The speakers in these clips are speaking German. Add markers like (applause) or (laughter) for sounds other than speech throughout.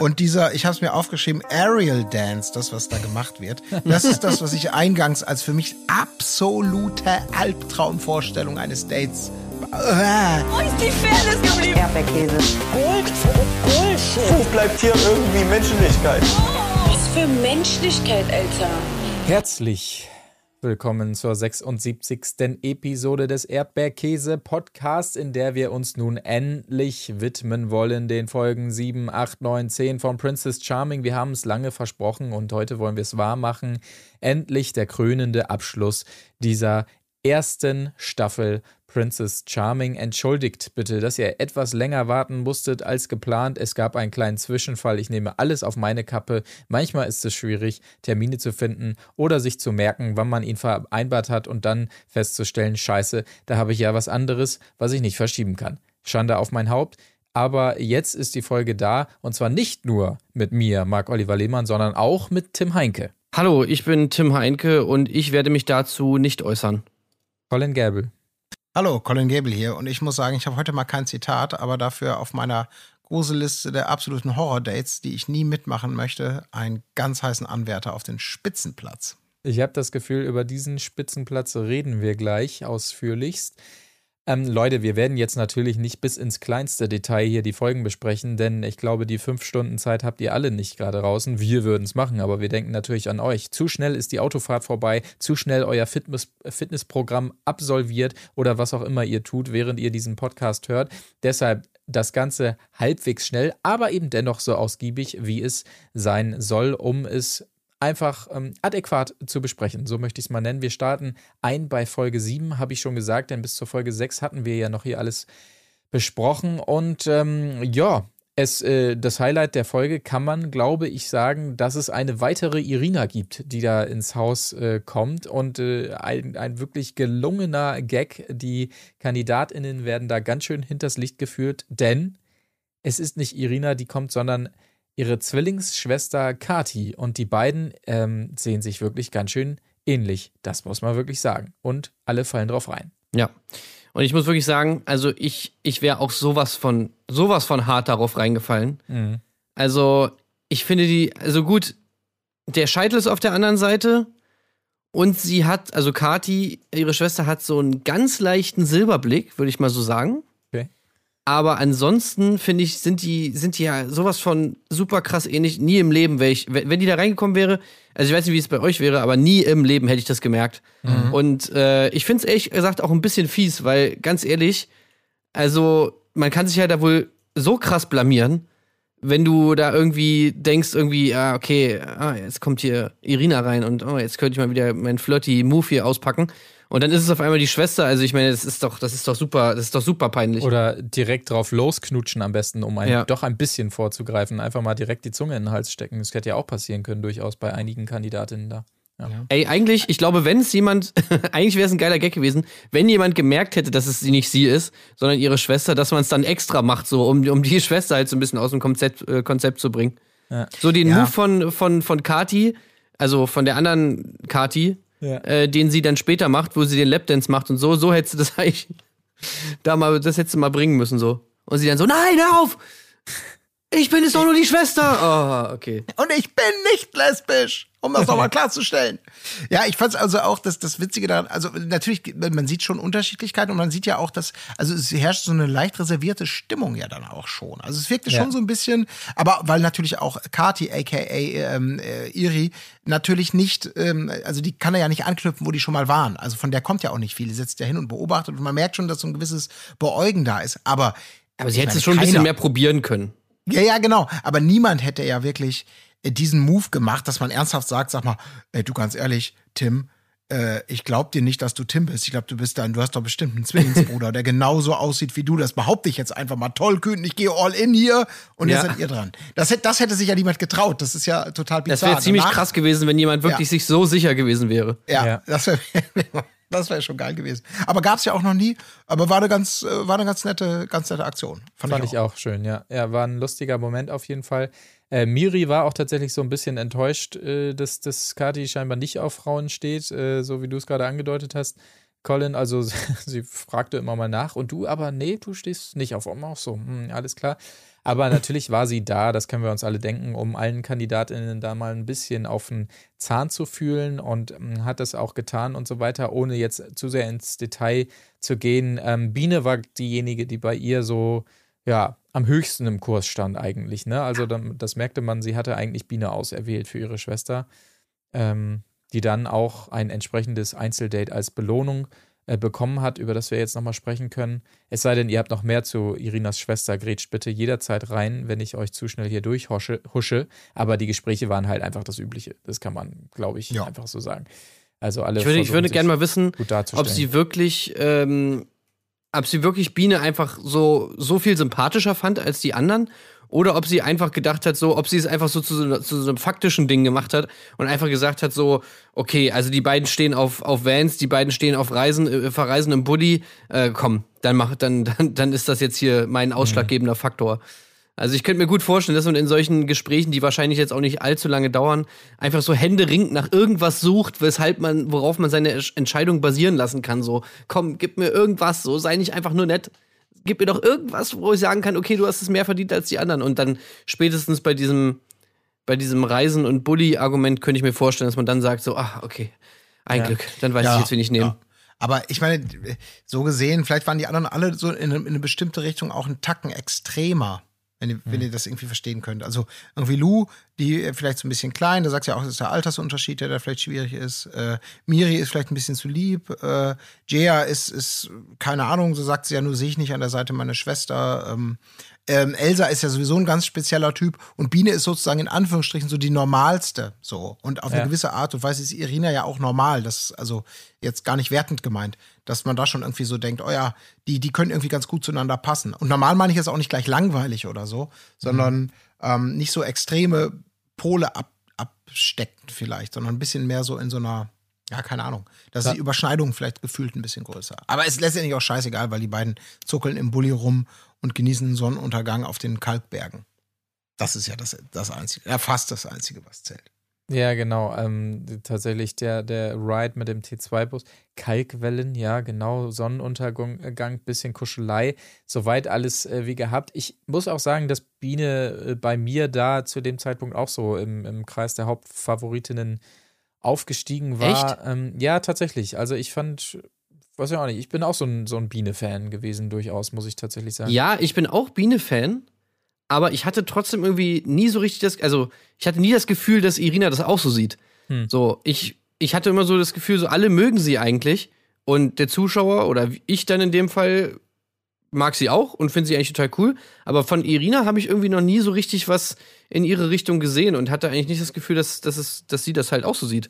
Und dieser, ich habe es mir aufgeschrieben, Aerial Dance, das, was da gemacht wird, das ist das, was ich eingangs als für mich absolute Albtraumvorstellung eines Dates. Wo ist die Fairness geblieben? Erdbeerkäse. Gold, Bullshit. Wo bleibt hier irgendwie Menschlichkeit? Was für Menschlichkeit, Alter. Herzlich willkommen zur 76. Episode des Erdbeerkäse Podcasts, in der wir uns nun endlich widmen wollen den Folgen 7, 8, 9, 10 von Princess Charming. Wir haben es lange versprochen und heute wollen wir es wahr machen. Endlich der krönende Abschluss dieser ersten Staffel Princess Charming. Entschuldigt bitte, dass ihr etwas länger warten musstet als geplant. Es gab einen kleinen Zwischenfall. Ich nehme alles auf meine Kappe. Manchmal ist es schwierig, Termine zu finden oder sich zu merken, wann man ihn vereinbart hat und dann festzustellen, scheiße, da habe ich ja was anderes, was ich nicht verschieben kann. Schande auf mein Haupt. Aber jetzt ist die Folge da und zwar nicht nur mit mir, Marc-Oliver Lehmann, sondern auch mit Tim Heinke. Hallo, ich bin Tim Heinke und ich werde mich dazu nicht äußern. Colin Gäbel. Hallo, Colin Gable hier. Und ich muss sagen, ich habe heute mal kein Zitat, aber dafür auf meiner Gruselliste der absoluten Horror-Dates, die ich nie mitmachen möchte, einen ganz heißen Anwärter auf den Spitzenplatz. Ich habe das Gefühl, über diesen Spitzenplatz reden wir gleich ausführlichst. Ähm, Leute, wir werden jetzt natürlich nicht bis ins kleinste Detail hier die Folgen besprechen, denn ich glaube, die fünf Stunden Zeit habt ihr alle nicht gerade draußen. Wir würden es machen, aber wir denken natürlich an euch. Zu schnell ist die Autofahrt vorbei, zu schnell euer Fitness Fitnessprogramm absolviert oder was auch immer ihr tut, während ihr diesen Podcast hört. Deshalb das Ganze halbwegs schnell, aber eben dennoch so ausgiebig, wie es sein soll, um es einfach ähm, adäquat zu besprechen. So möchte ich es mal nennen. Wir starten ein bei Folge 7, habe ich schon gesagt, denn bis zur Folge 6 hatten wir ja noch hier alles besprochen. Und ähm, ja, es, äh, das Highlight der Folge kann man, glaube ich, sagen, dass es eine weitere Irina gibt, die da ins Haus äh, kommt und äh, ein, ein wirklich gelungener Gag. Die KandidatInnen werden da ganz schön hinters Licht geführt, denn es ist nicht Irina, die kommt, sondern ihre Zwillingsschwester Kati. Und die beiden ähm, sehen sich wirklich ganz schön ähnlich. Das muss man wirklich sagen. Und alle fallen drauf rein. Ja. Und ich muss wirklich sagen, also ich, ich wäre auch sowas von, sowas von hart darauf reingefallen. Mhm. Also, ich finde die, also gut, der Scheitel ist auf der anderen Seite und sie hat, also Kati, ihre Schwester hat so einen ganz leichten Silberblick, würde ich mal so sagen. Aber ansonsten finde ich, sind die, sind die ja sowas von super krass ähnlich. Nie im Leben wäre ich, wenn die da reingekommen wäre, also ich weiß nicht, wie es bei euch wäre, aber nie im Leben hätte ich das gemerkt. Und äh, ich finde es ehrlich gesagt auch ein bisschen fies, weil ganz ehrlich, also man kann sich ja da wohl so krass blamieren, wenn du da irgendwie denkst, irgendwie, ah, okay, ah, jetzt kommt hier Irina rein und oh, jetzt könnte ich mal wieder meinen flirty Move hier auspacken. Und dann ist es auf einmal die Schwester. Also ich meine, das ist doch, das ist doch super, das ist doch super peinlich. Oder direkt drauf losknutschen am besten, um ein, Ja. doch ein bisschen vorzugreifen. Einfach mal direkt die Zunge in den Hals stecken. Das hätte ja auch passieren können, durchaus bei einigen Kandidatinnen da. Ja. Ey, eigentlich, ich glaube, wenn es jemand, (laughs) eigentlich wäre es ein geiler Gag gewesen, wenn jemand gemerkt hätte, dass es sie nicht sie ist, sondern ihre Schwester, dass man es dann extra macht, so, um, um die (laughs) Schwester halt so ein bisschen aus dem Konzept, äh, Konzept zu bringen. Ja. So den Ja. Move von, von, von Kati, also von der anderen Kati, Ja. äh, den sie dann später macht, wo sie den Lapdance macht und so, so hättest du das (laughs) eigentlich da mal, das hättest du mal bringen müssen, so. Und sie dann so, nein, hör auf! Ich bin jetzt doch nur die Schwester! Oh, okay. Und ich bin nicht lesbisch, um das nochmal (laughs) klarzustellen. Ja, ich fand es also auch, dass das Witzige daran, also natürlich, man sieht schon Unterschiedlichkeiten und man sieht ja auch, dass, also es herrscht so eine leicht reservierte Stimmung ja dann auch schon. Also es wirkte Ja. schon so ein bisschen, aber weil natürlich auch Kati, aka ähm, äh, Iri, natürlich nicht, ähm, also die kann er ja nicht anknüpfen, wo die schon mal waren. Also von der kommt ja auch nicht viel. Die sitzt ja hin und beobachtet und man merkt schon, dass so ein gewisses Beäugen da ist. Aber Aber sie hätte es schon ein bisschen keiner- mehr probieren können. ja, ja, genau. Aber niemand hätte ja wirklich diesen Move gemacht, dass man ernsthaft sagt, sag mal, ey, du ganz ehrlich, Tim, äh, ich glaub dir nicht, dass du Tim bist. Ich glaube, du bist dann, du hast doch bestimmt einen Zwillingsbruder, der genauso aussieht wie du. Das behaupte ich jetzt einfach mal tollkühn. Ich gehe all in hier und Ja. jetzt seid ihr dran. Das, hätte- das hätte sich ja niemand getraut. Das ist ja total bizarr. Das wäre ziemlich Danach- krass gewesen, wenn jemand wirklich Ja. sich so sicher gewesen wäre. Ja, Ja. das wäre (laughs) das wär schon geil gewesen. Aber gab's ja auch noch nie. Aber war eine ganz, äh, war eine ganz nette, ganz nette Aktion. Fand, Fand ich auch schön, ja. Ja, war ein lustiger Moment auf jeden Fall. Äh, Miri war auch tatsächlich so ein bisschen enttäuscht, äh, dass, dass Kati scheinbar nicht auf Frauen steht, äh, so wie du es gerade angedeutet hast. Colin, also (laughs) sie fragte immer mal nach und du, aber nee, du stehst nicht auf Oma auch so. Hm, alles klar. Aber natürlich war sie da, das können wir uns alle denken, um allen Kandidatinnen da mal ein bisschen auf den Zahn zu fühlen und ähm, hat das auch getan und so weiter, ohne jetzt zu sehr ins Detail zu gehen. Ähm, Biene war diejenige, die bei ihr so, ja, am höchsten im Kurs stand eigentlich. Ne? Also das merkte man, sie hatte eigentlich Biene auserwählt für ihre Schwester, ähm, die dann auch ein entsprechendes Einzeldate als Belohnung äh, bekommen hat, über das wir jetzt nochmal sprechen können. Es sei denn, ihr habt noch mehr zu Irinas Schwester, grätscht bitte jederzeit rein, wenn ich euch zu schnell hier durchhusche. Husche. Aber die Gespräche waren halt einfach das Übliche. Das kann man, glaube ich, Ja. einfach so sagen. Also alle Ich würde, ich würde gerne mal wissen, ob sie wirklich, ähm, ob sie wirklich Biene einfach so, so viel sympathischer fand als die anderen oder ob sie einfach gedacht hat, so, ob sie es einfach so zu, zu so einem faktischen Ding gemacht hat und einfach gesagt hat, so, okay, also die beiden stehen auf, auf Vans, die beiden stehen auf Reisen, äh, Verreisen im Bulli, äh, komm, dann mach, dann, dann, dann ist das jetzt hier mein ausschlaggebender Faktor. Also ich könnte mir gut vorstellen, dass man in solchen Gesprächen, die wahrscheinlich jetzt auch nicht allzu lange dauern, einfach so händeringend nach irgendwas sucht, weshalb man, worauf man seine Entscheidung basieren lassen kann. So, komm, gib mir irgendwas, so sei nicht einfach nur nett. Gib mir doch irgendwas, wo ich sagen kann, okay, du hast es mehr verdient als die anderen. Und dann spätestens bei diesem, bei diesem Reisen- und Bully-Argument könnte ich mir vorstellen, dass man dann sagt, so, ach, okay, ein Ja. Glück, dann weiß ich jetzt, wen ich nehme. Ja. Aber ich meine, so gesehen, vielleicht waren die anderen alle so in eine, in eine bestimmte Richtung auch einen Tacken extremer. Wenn ihr, wenn ihr das irgendwie verstehen könnt. Also irgendwie Lou, die vielleicht so ein bisschen klein, da sagst du ja auch, das ist der Altersunterschied, der da vielleicht schwierig ist. Äh, Miri ist vielleicht ein bisschen zu lieb. Äh, Jaya ist, ist, keine Ahnung, so sagt sie ja nur, sehe ich nicht an der Seite meiner Schwester. Ähm, ähm, Elsa ist ja sowieso ein ganz spezieller Typ und Biene ist sozusagen in Anführungsstrichen so die normalste. So. Und auf Ja. eine gewisse Art und Weise ist Irina ja auch normal. Das ist also jetzt gar nicht wertend gemeint, dass man da schon irgendwie so denkt, oh ja, die, die können irgendwie ganz gut zueinander passen. Und normal meine ich jetzt auch nicht gleich langweilig oder so, sondern ähm, nicht so extreme Pole ab, absteckend vielleicht, sondern ein bisschen mehr so in so einer, ja, keine Ahnung. Da ist die Überschneidung vielleicht gefühlt ein bisschen größer. Aber es ist letztendlich auch scheißegal, weil die beiden zuckeln im Bulli rum und genießen den Sonnenuntergang auf den Kalkbergen. Das ist ja das, das Einzige, ja, fast das Einzige, was zählt. Ja, genau. Ähm, tatsächlich der, der Ride mit dem T2-Bus. Kalkwellen, ja, genau. Sonnenuntergang, Gang, bisschen Kuschelei. Soweit alles äh, wie gehabt. Ich muss auch sagen, dass Biene äh, bei mir da zu dem Zeitpunkt auch so im, im Kreis der Hauptfavoritinnen aufgestiegen war. Ähm, ja, tatsächlich. Also ich fand, weiß ja auch nicht, ich bin auch so ein, so ein Biene-Fan gewesen, durchaus, muss ich tatsächlich sagen. Ja, ich bin auch Biene-Fan, aber ich hatte trotzdem irgendwie nie so richtig das, also ich hatte nie das Gefühl, dass Irina das auch so sieht. Hm. So, ich, ich hatte immer so das Gefühl, so alle mögen sie eigentlich und der Zuschauer oder ich dann in dem Fall mag sie auch und finde sie eigentlich total cool, aber von Irina habe ich irgendwie noch nie so richtig was in ihre Richtung gesehen und hatte eigentlich nicht das Gefühl, dass, dass, es, dass sie das halt auch so sieht.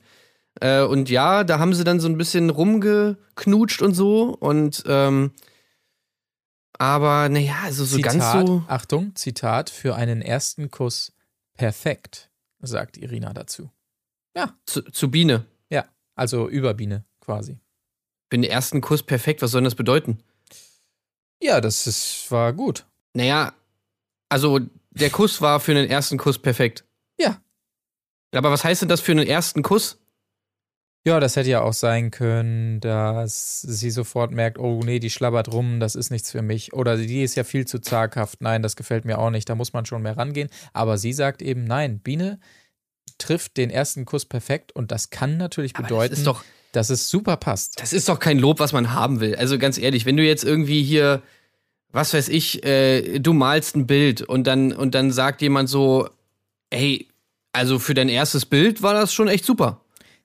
Äh, und ja, da haben sie dann so ein bisschen rumgeknutscht und so und ähm, aber naja, also so Zitat, ganz so. Achtung, Zitat, für einen ersten Kuss perfekt, sagt Irina dazu. Zu, zu Biene. Ja, also über Biene quasi. Für den ersten Kuss perfekt, was soll das bedeuten? Ja, das ist, war gut. Naja, also der Kuss war für den ersten Kuss perfekt. Ja. Aber was heißt denn das für einen ersten Kuss? Ja, das hätte ja auch sein können, dass sie sofort merkt, oh nee, die schlabbert rum, das ist nichts für mich. Oder die ist ja viel zu zaghaft, nein, das gefällt mir auch nicht, da muss man schon mehr rangehen. Aber sie sagt eben, nein, Biene trifft den ersten Kuss perfekt und das kann natürlich Aber bedeuten, das doch, dass es super passt. das ist doch kein Lob, was man haben will. Also ganz ehrlich, wenn du jetzt irgendwie hier, was weiß ich, äh, du malst ein Bild und dann, und dann sagt jemand so, hey, also für dein erstes Bild war das schon echt super.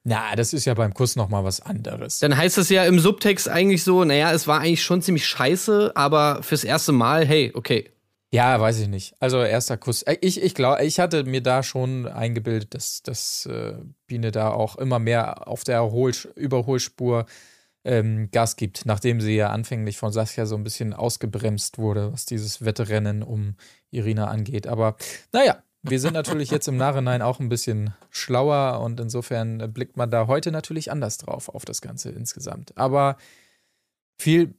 Na, das ist ja beim Kuss nochmal was anderes. Dann heißt es ja im Subtext eigentlich so, naja, es war eigentlich schon ziemlich scheiße, aber fürs erste Mal, hey, okay. Ja, weiß ich nicht. Also erster Kuss. Äh, Ich, ich glaube, ich hatte mir da schon eingebildet, dass, dass äh, Biene da auch immer mehr auf der Erhol Überholspur ähm, Gas gibt, nachdem sie ja anfänglich von Saskia so ein bisschen ausgebremst wurde, was dieses Wettrennen um Irina angeht. Aber naja, wir sind natürlich jetzt im Nachhinein auch ein bisschen schlauer und insofern blickt man da heute natürlich anders drauf auf das Ganze insgesamt. Aber viel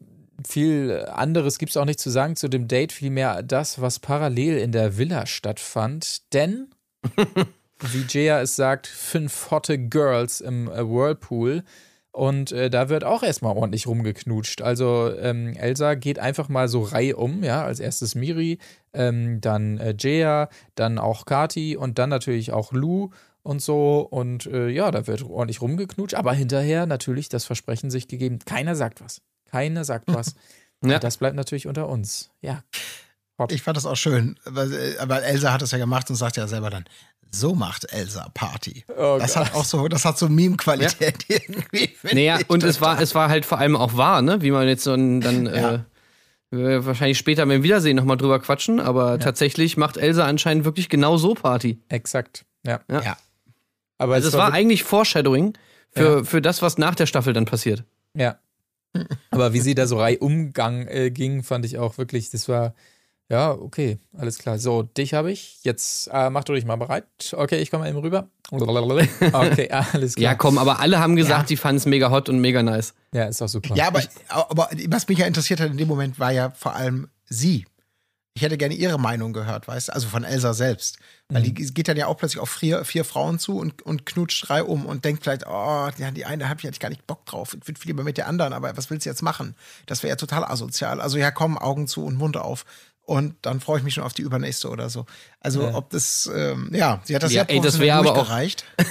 viel anderes gibt es auch nicht zu sagen zu dem Date, vielmehr das, was parallel in der Villa stattfand. Denn, (laughs) wie Jaya es sagt, fünf hotte Girls im äh, Whirlpool. Und äh, da wird auch erstmal ordentlich rumgeknutscht. Also ähm, Elsa geht einfach mal so reihum, ja, als erstes Miri, ähm, dann äh, Jaya, dann auch Kati und dann natürlich auch Lou und so. Und äh, ja, da wird ordentlich rumgeknutscht. Aber hinterher natürlich das Versprechen sich gegeben, keiner sagt was. Keiner sagt was. (laughs) Ja. Und das bleibt natürlich unter uns. Ja. Ich fand das auch schön, weil, weil Elsa hat das ja gemacht und sagt ja selber dann, so macht Elsa Party. Oh das Gott. hat auch so, das hat so Meme-Qualität irgendwie. finde Naja, und es war, es war halt vor allem auch wahr, ne? Wie man jetzt so ein, dann Ja. äh, wahrscheinlich später beim Wiedersehen nochmal drüber quatschen, aber tatsächlich macht Elsa anscheinend wirklich genau so Party. Exakt. Ja. Ja. Ja. Aber Also es war wirklich- eigentlich Foreshadowing für, für das, was nach der Staffel dann passiert. Ja. Aber wie sie da so reihumgang äh, ging, fand ich auch wirklich, das war, ja, okay, alles klar. So, dich habe ich. Jetzt äh, mach du dich mal bereit. Okay, ich komme mal eben rüber. Okay, (laughs) alles klar. Ja, komm, aber alle haben gesagt, Ja. die fanden es mega hot und mega nice. Ja, ist auch super. Ja, aber, aber was mich ja interessiert hat in dem Moment, war ja vor allem sie. Ich hätte gerne ihre Meinung gehört, weißt du, also von Elsa selbst. Weil die geht dann ja auch plötzlich auf vier, vier Frauen zu und, und knutscht drei um und denkt vielleicht, oh, ja, die eine habe ich eigentlich gar nicht Bock drauf. Ich würde viel lieber mit der anderen, aber was willst du jetzt machen? Das wäre ja total asozial. Also ja, komm, Augen zu und Mund auf. Und dann freue ich mich schon auf die übernächste oder so. Also ob das, ähm, ja, sie hat das Ja, ja, ey, das professionell wär aber auch- durchgereicht. (laughs)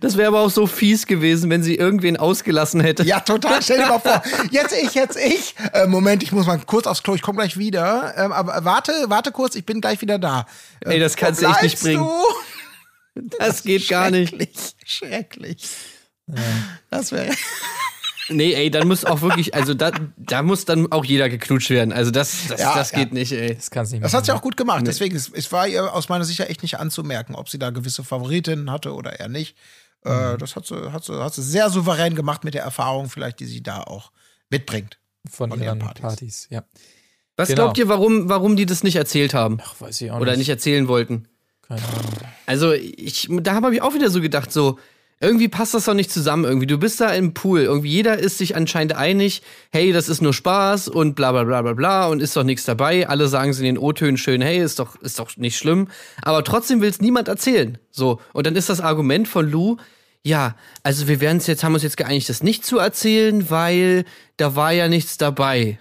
Das wäre aber auch so fies gewesen, wenn sie irgendwen ausgelassen hätte. Ja, total. Stell dir mal vor, (laughs) jetzt ich, jetzt ich. Äh, Moment, ich muss mal kurz aufs Klo, ich komme gleich wieder. Ähm, aber warte, warte kurz, ich bin gleich wieder da. Ey, das kannst du echt nicht bringen. Du? Das geht (laughs) gar nicht. Schrecklich, schrecklich. Das wäre. Nee, ey, dann muss auch wirklich, also da, da muss dann auch jeder geknutscht werden. Also das, das, Ja, das ja. geht nicht, ey. Das kannst du nicht Das machen. hat sie auch gut gemacht. Deswegen, es, es war ihr aus meiner Sicht ja echt nicht anzumerken, ob sie da gewisse Favoritinnen hatte oder eher nicht. Mhm. Äh, das hat sie, hat, sie, hat sie sehr souverän gemacht mit der Erfahrung, vielleicht, die sie da auch mitbringt. von, von ihren ihren Partys. Partys. Ja. Was Genau. glaubt ihr, warum, warum die das nicht erzählt haben? Ach, weiß ich auch Oder nicht erzählen wollten? Keine Ahnung. Also, ich, da habe ich auch wieder so gedacht, so, irgendwie passt das doch nicht zusammen. Irgendwie, du bist da im Pool. Irgendwie jeder ist sich anscheinend einig, hey, das ist nur Spaß und bla bla bla bla bla und ist doch nichts dabei. Alle sagen es in den O-Tönen schön, hey, ist doch, ist doch nicht schlimm. Aber trotzdem will es niemand erzählen. So. Und dann ist das Argument von Lou, ja, also wir werden es jetzt, haben uns jetzt geeinigt, das nicht zu erzählen, weil da war ja nichts dabei.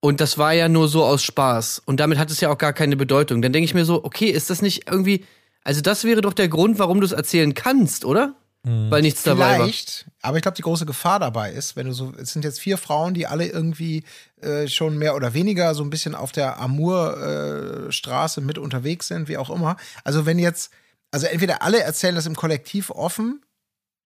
Und das war ja nur so aus Spaß. Und damit hat es ja auch gar keine Bedeutung. Dann denke ich mir so, okay, ist das nicht irgendwie. Also, das wäre doch der Grund, warum du es erzählen kannst, oder? Weil nichts dabei war. Vielleicht, aber ich glaube, die große Gefahr dabei ist, wenn du so, es sind jetzt vier Frauen, die alle irgendwie äh, schon mehr oder weniger so ein bisschen auf der Amour-Straße mit unterwegs sind, wie auch immer. Also wenn jetzt, also entweder alle erzählen das im Kollektiv offen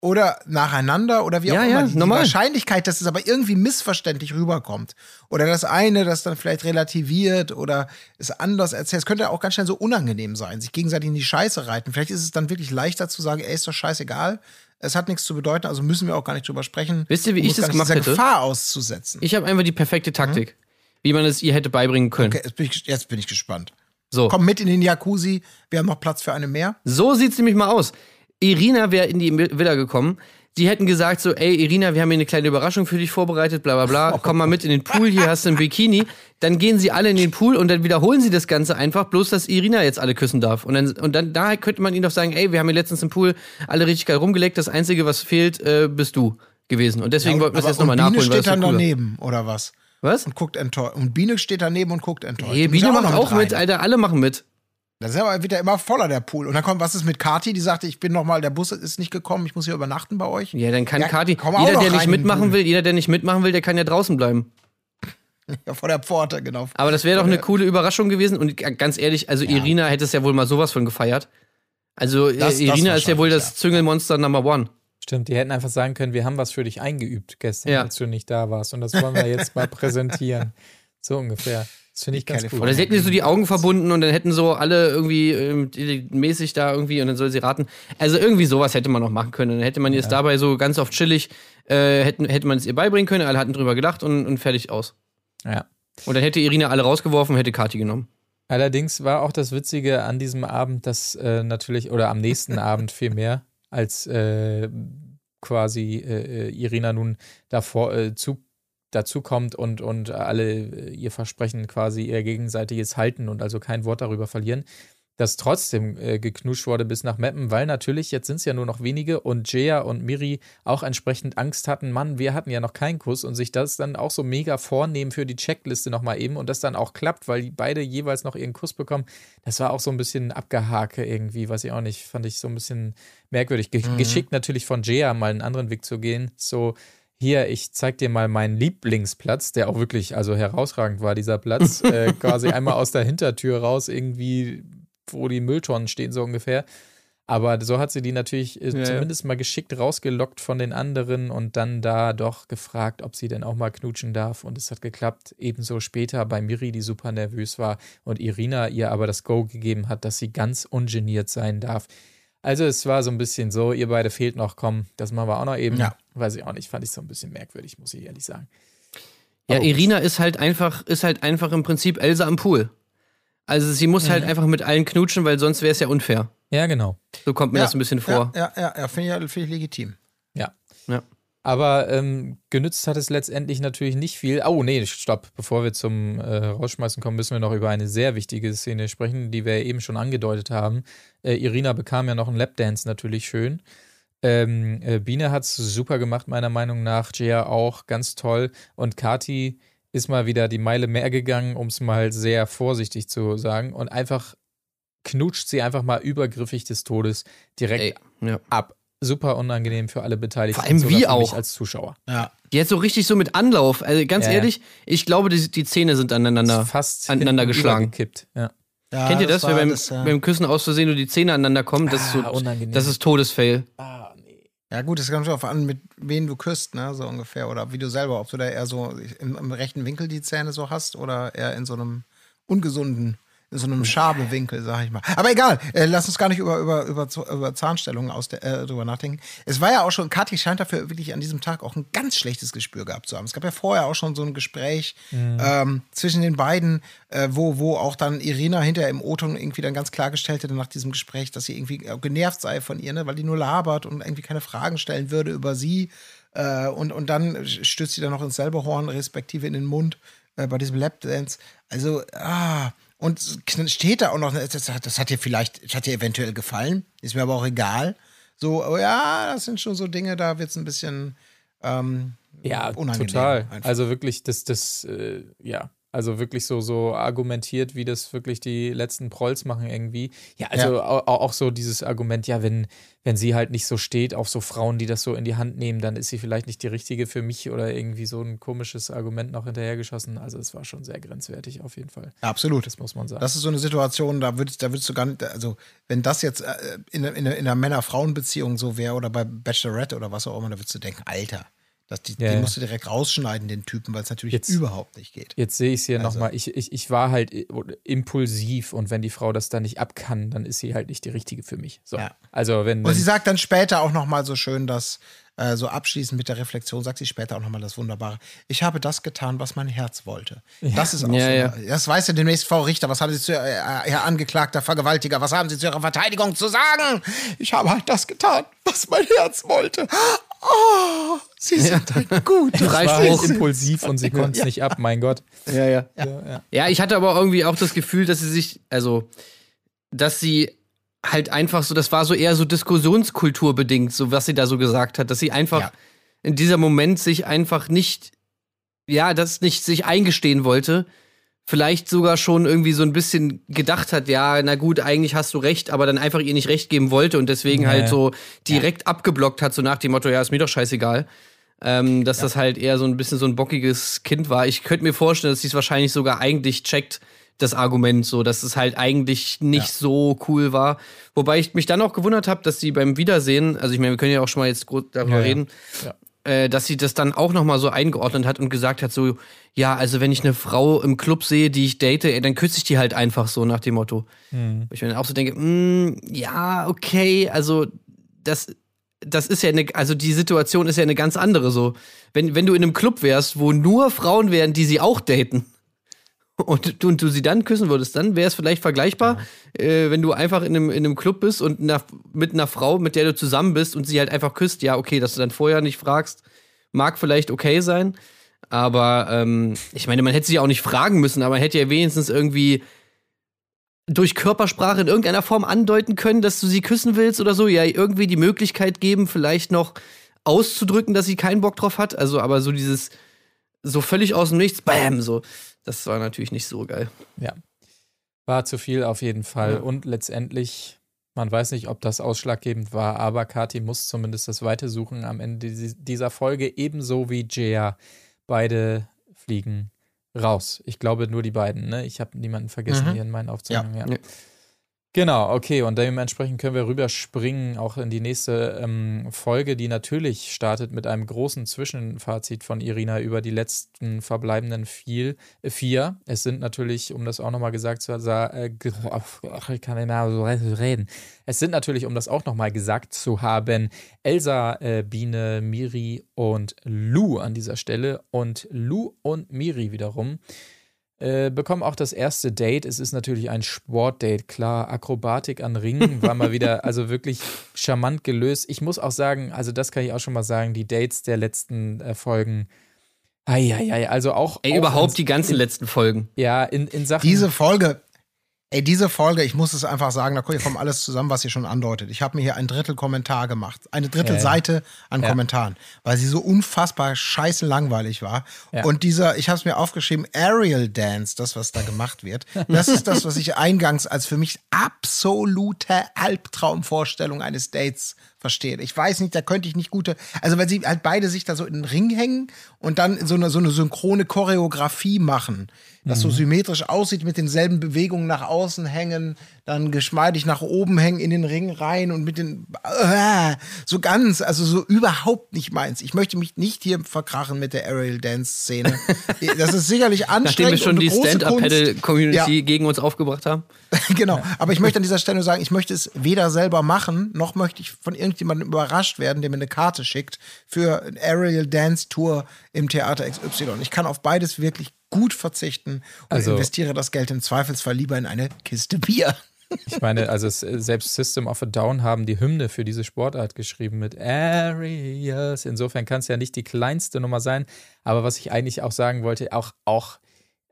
oder nacheinander oder wie Ja, auch ja, immer. Die, die normal. Wahrscheinlichkeit, dass es aber irgendwie missverständlich rüberkommt oder das eine, das dann vielleicht relativiert oder es anders erzählt, es könnte auch ganz schnell so unangenehm sein, sich gegenseitig in die Scheiße reiten. Vielleicht ist es dann wirklich leichter zu sagen, ey, ist doch scheißegal, es hat nichts zu bedeuten, also müssen wir auch gar nicht drüber sprechen. Wisst ihr, wie ich das gemacht hätte? Gefahr auszusetzen. Ich habe einfach die perfekte Taktik, wie man es ihr hätte beibringen können. okay, jetzt bin ich, jetzt bin ich gespannt. So. Komm mit in den Jacuzzi, wir haben noch Platz für eine mehr. So sieht's nämlich mal aus. Irina wäre in die Villa gekommen. Die hätten gesagt so, ey Irina, wir haben hier eine kleine Überraschung für dich vorbereitet, bla bla bla. (laughs) Komm mal mit in den Pool, hier hast du ein Bikini. Dann gehen sie alle in den Pool und dann wiederholen sie das Ganze einfach, bloß dass Irina jetzt alle küssen darf. Und dann, und dann da könnte man ihnen doch sagen, ey, wir haben hier letztens im Pool alle richtig geil rumgeleckt, das Einzige, was fehlt, äh, bist du gewesen. Und deswegen wollten wir es jetzt nochmal und Biene nachholen, weil steht dann cool war. daneben, oder was? Was? Und guckt enttäuscht. Und Biene steht daneben und guckt enttäuscht. Muss Biene ja macht noch auch mit. Alter, alle machen mit. Das ist aber wieder immer voller, der Pool. Und dann kommt, was ist mit Kati, die sagte, ich bin noch mal, der Bus ist nicht gekommen, ich muss hier übernachten bei euch. Ja, dann kann Ja, Kati, jeder, der nicht mitmachen will, jeder, der nicht mitmachen will, der kann ja draußen bleiben. (laughs) Ja, vor der Pforte, genau. Aber das wäre doch eine coole Überraschung gewesen. Und ganz ehrlich, also Irina hätte es ja wohl mal sowas von gefeiert. Also äh, Das- das Irina ist ja wohl das Züngelmonster Number One. Stimmt, die hätten einfach sagen können, wir haben was für dich eingeübt gestern, Ja. als du nicht da warst. Und das wollen wir jetzt mal (laughs) präsentieren. So ungefähr. Das finde ich ganz Keine gut. Oder sie hätten so die Augen verbunden und dann hätten so alle irgendwie die- mäßig da irgendwie und dann soll sie raten. Also irgendwie sowas hätte man noch machen können. Dann hätte man ihr es dabei so ganz oft chillig, äh, hätten, hätte man es ihr beibringen können, alle hatten drüber gelacht und, und fertig aus. Ja. Und dann hätte Irina alle rausgeworfen, hätte Kati genommen. Allerdings war auch das Witzige an diesem Abend, dass äh, natürlich, oder am nächsten (laughs) Abend vielmehr, als äh, quasi äh, äh, Irina nun davor äh, zu, dazu kommt und, und alle äh, ihr Versprechen quasi ihr gegenseitiges halten und also kein Wort darüber verlieren. dass trotzdem äh, geknuscht wurde bis nach Meppen, weil natürlich, jetzt sind es ja nur noch wenige und Jaya und Miri auch entsprechend Angst hatten, Mann, wir hatten ja noch keinen Kuss und sich das dann auch so mega vornehmen für die Checkliste nochmal eben und das dann auch klappt, weil die beide jeweils noch ihren Kuss bekommen. Das war auch so ein bisschen Abgehake irgendwie, weiß ich auch nicht, fand ich so ein bisschen merkwürdig. Ge Mhm. Geschickt natürlich von Jaya mal einen anderen Weg zu gehen, so hier, ich zeig dir mal meinen Lieblingsplatz, der auch wirklich also herausragend war, dieser Platz. (laughs) äh, quasi einmal aus der Hintertür raus, irgendwie, wo die Mülltonnen stehen, so ungefähr. Aber so hat sie die natürlich äh, Ja, ja. zumindest mal geschickt rausgelockt von den anderen und dann da doch gefragt, ob sie denn auch mal knutschen darf. Und es hat geklappt. Ebenso später bei Miri, die super nervös war und Irina ihr aber das Go gegeben hat, dass sie ganz ungeniert sein darf. Also es war so ein bisschen so, ihr beide fehlt noch, komm, das machen wir auch noch eben. Ja. Weiß ich auch nicht, fand ich so ein bisschen merkwürdig, muss ich ehrlich sagen. Ja, Aber Irina ist halt einfach, ist halt einfach im Prinzip Elsa am Pool. Also sie muss Mhm. halt einfach mit allen knutschen, weil sonst wäre es ja unfair. Ja, genau. So kommt mir Ja, das ein bisschen vor. Ja, ja, ja, ja finde ich, find ich legitim. Ja. Ja. Aber ähm, genützt hat es letztendlich natürlich nicht viel. Oh, nee, stopp. Bevor wir zum äh, Rausschmeißen kommen, müssen wir noch über eine sehr wichtige Szene sprechen, die wir eben schon angedeutet haben. Äh, Irina bekam ja noch einen Lapdance natürlich schön. Ähm, äh, Biene hat es super gemacht, meiner Meinung nach. Jia auch, ganz toll. Und Kati ist mal wieder die Meile mehr gegangen, um es mal sehr vorsichtig zu sagen. Und einfach knutscht sie einfach mal übergriffig des Todes direkt Ey, ja. ab. Super unangenehm für alle Beteiligten. Vor allem wie auch. als Zuschauer. Ja. Die hat so richtig so mit Anlauf. Also ganz Ja, ja. ehrlich, ich glaube, die, die Zähne sind aneinander. Ist fast aneinander geschlagen. übergekippt. Ja. ja Kennt ihr das, war wenn beim, das, ja. beim Küssen aus Versehen nur die Zähne aneinander kommen? Das, ist, Ah, so, unangenehm. das ist Todesfail. Ah, nee. Ja, gut, es kommt darauf an, mit wen du küsst, ne, so ungefähr. Oder wie du selber, ob du da eher so im, im rechten Winkel die Zähne so hast oder eher in so einem ungesunden, so einem Schabewinkel, sag ich mal. Aber egal, äh, lass uns gar nicht über, über, über, über Zahnstellungen aus der, äh, drüber nachdenken. Es war ja auch schon, Kathi scheint dafür wirklich an diesem Tag auch ein ganz schlechtes Gespür gehabt zu haben. Es gab ja vorher auch schon so ein Gespräch ähm, zwischen den beiden, äh, wo, wo auch dann Irina hinterher im O-Ton irgendwie dann ganz klargestellt hätte nach diesem Gespräch, dass sie irgendwie genervt sei von ihr, ne, weil die nur labert und irgendwie keine Fragen stellen würde über sie. Äh, und, und dann stürzt sie dann noch ins selbe Horn, respektive in den Mund äh, bei diesem Lapdance. Also, ah, und steht da auch noch, das hat, das hat ihr vielleicht, das hat ihr eventuell gefallen, ist mir aber auch egal. So, oh ja, das sind schon so Dinge, da wird es ein bisschen ähm, Ja, unangenehm. total. einfach. Also wirklich, das, das, äh, ja, also wirklich so, so argumentiert, wie das wirklich die letzten Prolls machen irgendwie. Ja, also Ja. Auch, auch so dieses Argument, ja, wenn, wenn sie halt nicht so steht auf so Frauen, die das so in die Hand nehmen, dann ist sie vielleicht nicht die richtige für mich oder irgendwie so ein komisches Argument noch hinterhergeschossen. Also es war schon sehr grenzwertig auf jeden Fall. Absolut. Das muss man sagen. Das ist so eine Situation, da würdest, da würdest du gar nicht, also wenn das jetzt äh, in, in, in einer Männer-Frauen-Beziehung so wäre oder bei Bachelorette oder was auch immer, da würdest du denken, Alter, das, die, Ja, die ja. musst du direkt rausschneiden, den Typen, weil es natürlich Jetzt- überhaupt nicht geht. Jetzt sehe ich es hier Also- nochmal. Ich, ich, ich war halt i- impulsiv und wenn die Frau das dann nicht ab kann, dann ist sie halt nicht die richtige für mich. So. Ja. Also wenn, Und sie sagt dann später auch noch mal so schön, dass äh, so abschließend mit der Reflexion sagt sie später auch noch mal das Wunderbare. Ich habe das getan, was mein Herz wollte. Das ist auch Ja, so. ja. Das weiß ja demnächst Frau Richter. Was haben Sie zu äh, Herr angeklagter Vergewaltiger? Was haben Sie zu Ihrer Verteidigung zu sagen? Ich habe halt das getan, was mein Herz wollte. Oh, Sie sind ein guter (laughs) war halt Freispruch. impulsiv und sie konnte es nicht ab, mein Gott. Ja, ja. Ja, ja. Ja, ich hatte aber irgendwie auch das Gefühl, dass sie sich, also, dass sie halt einfach so, das war so eher so Diskussionskultur bedingt, so was sie da so gesagt hat, dass sie einfach Ja. in dieser Moment sich einfach nicht, ja, das nicht sich eingestehen wollte, vielleicht sogar schon irgendwie so ein bisschen gedacht hat, ja, na gut, eigentlich hast du recht, aber dann einfach ihr nicht recht geben wollte und deswegen Ja, halt ja. so direkt abgeblockt hat, so nach dem Motto, ja, ist mir doch scheißegal. Ähm, dass das halt eher so ein bisschen so ein bockiges Kind war. Ich könnte mir vorstellen, dass sie es wahrscheinlich sogar eigentlich checkt, das Argument, so, dass es halt eigentlich nicht Ja. so cool war. Wobei ich mich dann auch gewundert habe, dass sie beim Wiedersehen, also ich meine, wir können ja auch schon mal jetzt darüber Ja, ja. reden, Ja. Dass sie das dann auch noch mal so eingeordnet hat und gesagt hat, so, ja, also wenn ich eine Frau im Club sehe, die ich date, ey, dann küsse ich die halt einfach so nach dem Motto. Hm. Wo Ich mir dann auch so denke, mm, ja, okay, also das, das ist ja eine, also die Situation ist ja eine ganz andere so. Wenn, wenn du in einem Club wärst, wo nur Frauen wären, die sie auch daten, und, du- und du sie dann küssen würdest, dann wäre es vielleicht vergleichbar, äh, wenn du einfach in einem, in einem Club bist und einer, mit einer Frau, mit der du zusammen bist und sie halt einfach küsst. Ja, okay, dass du dann vorher nicht fragst, mag vielleicht okay sein. Aber ähm, ich meine, man hätte sie auch nicht fragen müssen, aber man hätte ja wenigstens irgendwie durch Körpersprache in irgendeiner Form andeuten können, dass du sie küssen willst oder so, ja, irgendwie die Möglichkeit geben, vielleicht noch auszudrücken, dass sie keinen Bock drauf hat. Also, aber so dieses, so völlig aus dem Nichts, bam, so. Das war natürlich nicht so geil. Ja. War zu viel auf jeden Fall. Und letztendlich, man weiß nicht, ob das ausschlaggebend war, aber Kati muss zumindest das Weite suchen am Ende dies- dieser Folge, ebenso wie Jaya. Beide fliegen raus. Ich glaube nur die beiden, ne? Ich habe niemanden vergessen Mhm. hier in meinen Aufzeichnungen. Ja. Ja. Genau, okay, und dementsprechend können wir rüberspringen auch in die nächste ähm, Folge, die natürlich startet mit einem großen Zwischenfazit von Irina über die letzten verbleibenden viel, äh, vier. Es sind natürlich, um das auch nochmal gesagt zu äh, ich kann nicht mehr so reden. Es sind natürlich, um das auch nochmal gesagt zu haben, Elsa, äh, Biene, Miri und Lou an dieser Stelle. Und Lou und Miri wiederum äh, bekommen auch das erste Date. Es ist natürlich ein Sportdate, klar. Akrobatik an Ringen war mal wieder, (laughs) also wirklich charmant gelöst. Ich muss auch sagen, also das kann ich auch schon mal sagen, die Dates der letzten äh, Folgen. Eieiei, also auch. Ey, auch überhaupt in, die ganzen letzten Folgen. Ja, in, in Sachen. Diese Folge, ey, diese Folge, ich muss es einfach sagen, da kommt alles zusammen, was ihr schon andeutet. Ich habe mir hier ein Drittel Kommentar gemacht. Eine Drittel Ja. Seite an Ja. Kommentaren, weil sie so unfassbar scheiße langweilig war. Ja. Und dieser, ich habe es mir aufgeschrieben, Aerial Dance, das, was da gemacht wird, das ist das, was ich eingangs als für mich absolute Albtraumvorstellung eines Dates verstehe. Ich weiß nicht, da könnte ich nicht gute, also weil sie halt beide sich da so in den Ring hängen und dann so eine, so eine synchrone Choreografie machen, das so symmetrisch aussieht mit denselben Bewegungen nach außen hängen, dann geschmeidig nach oben hängen in den Ring rein und mit den, äh, so ganz, also so überhaupt nicht meins. Ich möchte mich nicht hier verkrachen mit der Aerial Dance Szene. (laughs) Das ist sicherlich anstrengend. Nachdem wir schon und die Kunst. Stand-Up-Paddle-Community gegen uns aufgebracht haben. (laughs) genau. Aber ich möchte an dieser Stelle nur sagen, ich möchte es weder selber machen, noch möchte ich von irgendjemandem überrascht werden, der mir eine Karte schickt für eine Aerial Dance Tour im Theater XY. Ich kann auf beides wirklich gut verzichten und Also- investiere das Geld im Zweifelsfall lieber in eine Kiste Bier. Ich meine, also selbst System of a Down haben die Hymne für diese Sportart geschrieben mit Areas. Insofern kann es ja nicht die kleinste Nummer sein. Aber was ich eigentlich auch sagen wollte, auch, auch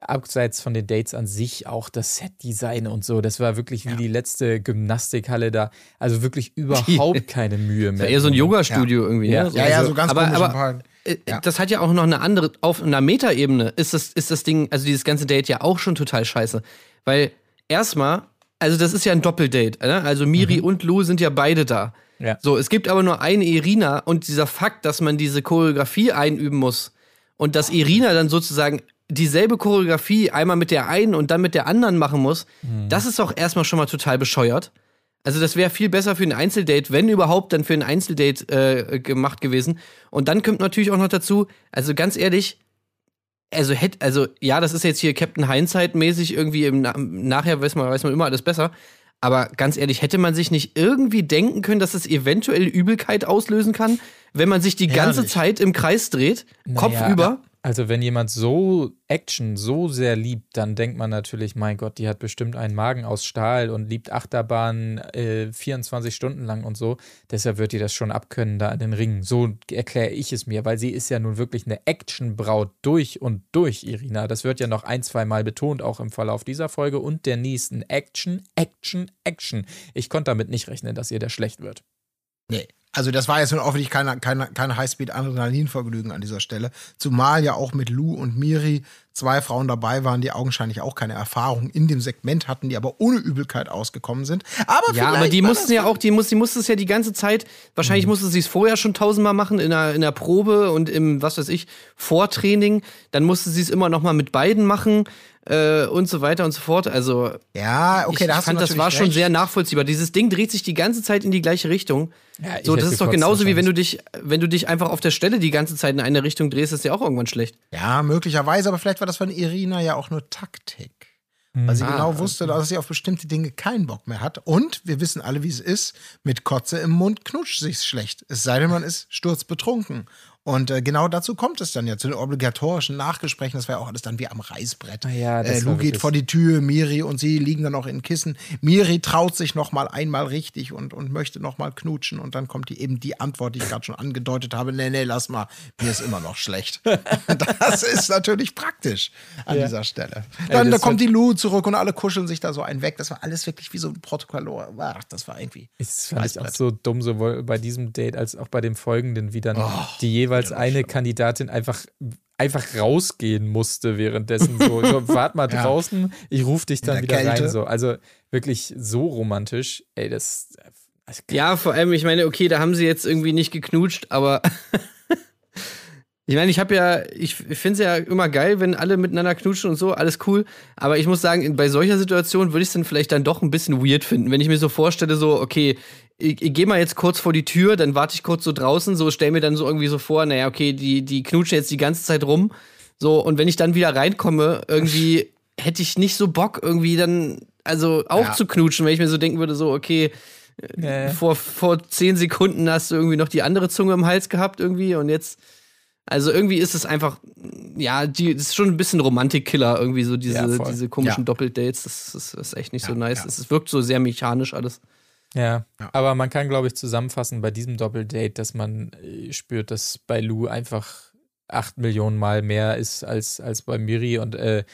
abseits von den Dates an sich, auch das Setdesign und so, das war wirklich wie die letzte Gymnastikhalle da. Also wirklich (laughs) überhaupt keine Mühe Das mehr. war eher so ein Yoga-Studio irgendwie, Ja. ne? Ja, ja, so ganz aber, aber äh, Ja. das hat ja auch noch eine andere, auf einer Metaebene ist das, ist das Ding, also dieses ganze Date ja auch schon total scheiße. Weil erstmal, also das ist ja ein Doppeldate, ne? Also Miri und Lou sind ja beide da. Ja. So, es gibt aber nur eine Irina und dieser Fakt, dass man diese Choreografie einüben muss und dass Irina dann sozusagen dieselbe Choreografie einmal mit der einen und dann mit der anderen machen muss, das ist doch erstmal schon mal total bescheuert. Also das wäre viel besser für ein Einzeldate, wenn überhaupt, dann für ein Einzeldate äh, gemacht gewesen. Und dann kommt natürlich auch noch dazu, also ganz ehrlich, also hätte, also ja, das ist jetzt hier Captain Hindsight mäßig irgendwie im Na nachher weiß man, weiß man immer alles besser. Aber ganz ehrlich, hätte man sich nicht irgendwie denken können, dass es eventuell Übelkeit auslösen kann, wenn man sich die ganze Herrlich. Zeit im Kreis dreht, Kopf Naja, über? Also wenn jemand so Action so sehr liebt, dann denkt man natürlich, mein Gott, die hat bestimmt einen Magen aus Stahl und liebt Achterbahnen äh, 24 Stunden lang und so. Deshalb wird die das schon abkönnen da an den Ringen. So erkläre ich es mir, weil sie ist ja nun wirklich eine Actionbraut durch und durch, Irina. Das wird ja noch ein, zwei Mal betont, auch im Verlauf dieser Folge und der nächsten. Action, Action, Action. Ich konnte damit nicht rechnen, dass ihr das schlecht wird. Nee. Also das war jetzt nun offensichtlich kein, kein, kein Highspeed-Adrenalinvergnügen an dieser Stelle. Zumal ja auch mit Lou und Miri zwei Frauen dabei waren, die augenscheinlich auch keine Erfahrung in dem Segment hatten, die aber ohne Übelkeit ausgekommen sind. Aber Ja, aber die mussten ja auch, die, muss, die musste es ja die ganze Zeit, wahrscheinlich Mhm. musste sie es vorher schon tausendmal machen, in der, in der Probe und im, was weiß ich, Vortraining. Dann musste sie es immer noch mal mit beiden machen äh, und so weiter und so fort. Also, Ja, okay, ich da hast fand, du das war schon recht. sehr nachvollziehbar. Dieses Ding dreht sich die ganze Zeit in die gleiche Richtung. Ja, so, das ist doch genauso wie wenn du dich, wenn du dich einfach auf der Stelle die ganze Zeit in eine Richtung drehst, ist ja auch irgendwann schlecht. Ja, möglicherweise, aber vielleicht war das von Irina ja auch nur Taktik. Weil sie Ah, genau wusste, dass sie auf bestimmte Dinge keinen Bock mehr hat. Und wir wissen alle, wie es ist. Mit Kotze im Mund knutscht sich's schlecht. Es sei denn, man ist sturzbetrunken. Und äh, genau dazu kommt es dann ja, zu den obligatorischen Nachgesprächen. Das war ja auch alles dann wie am Reißbrett. Ja, das äh, Lou geht vor die Tür, Miri und sie liegen dann auch in Kissen. Miri traut sich noch mal einmal richtig und, und möchte noch mal knutschen. Und dann kommt die, eben die Antwort, die ich gerade schon angedeutet habe. Nee, nee, lass mal, mir ist immer noch schlecht. (laughs) das ist natürlich praktisch an Ja. dieser Stelle. Ey, Dann da das kommt die Lou zurück und alle kuscheln sich da so einen weg. Das war alles wirklich wie so ein Protokoll. Ach, das war irgendwie. Das fand ich auch Reißbrett. so dumm, sowohl bei diesem Date als auch bei dem folgenden, wie dann Oh, die jeweils eine Kandidatin einfach, einfach rausgehen musste währenddessen. So, (laughs) so wart mal Ja. draußen, ich rufe dich dann der wieder Kälte. rein. So. Also wirklich so romantisch. Ey, das. Ja, vor allem, ich meine, okay, da haben sie jetzt irgendwie nicht geknutscht, aber (laughs) ich meine, ich habe ja, ich, finde es ja immer geil, wenn alle miteinander knutschen und so, alles cool. Aber ich muss sagen, bei solcher Situation würde ich es dann vielleicht dann doch ein bisschen weird finden, wenn ich mir so vorstelle, so, okay, ich, ich gehe mal jetzt kurz vor die Tür, dann warte ich kurz so draußen, so stell mir dann so irgendwie so vor, naja, okay, die, die knutschen jetzt die ganze Zeit rum. So, und wenn ich dann wieder reinkomme, irgendwie (laughs) hätte ich nicht so Bock, irgendwie dann, also auch Ja. zu knutschen, wenn ich mir so denken würde, so, okay, äh, vor, vor zehn Sekunden hast du irgendwie noch die andere Zunge im Hals gehabt irgendwie und jetzt, also irgendwie ist es einfach, ja, die das ist schon ein bisschen Romantik-Killer irgendwie so diese, Ja, diese komischen Ja. Doppeldates, das, das ist echt nicht so nice. Es wirkt so sehr mechanisch alles. Ja, Ja. aber man kann, glaube ich, zusammenfassen bei diesem Doppeldate, dass man äh, spürt, dass bei Lou einfach acht Millionen Mal mehr ist als, als bei Miri und äh,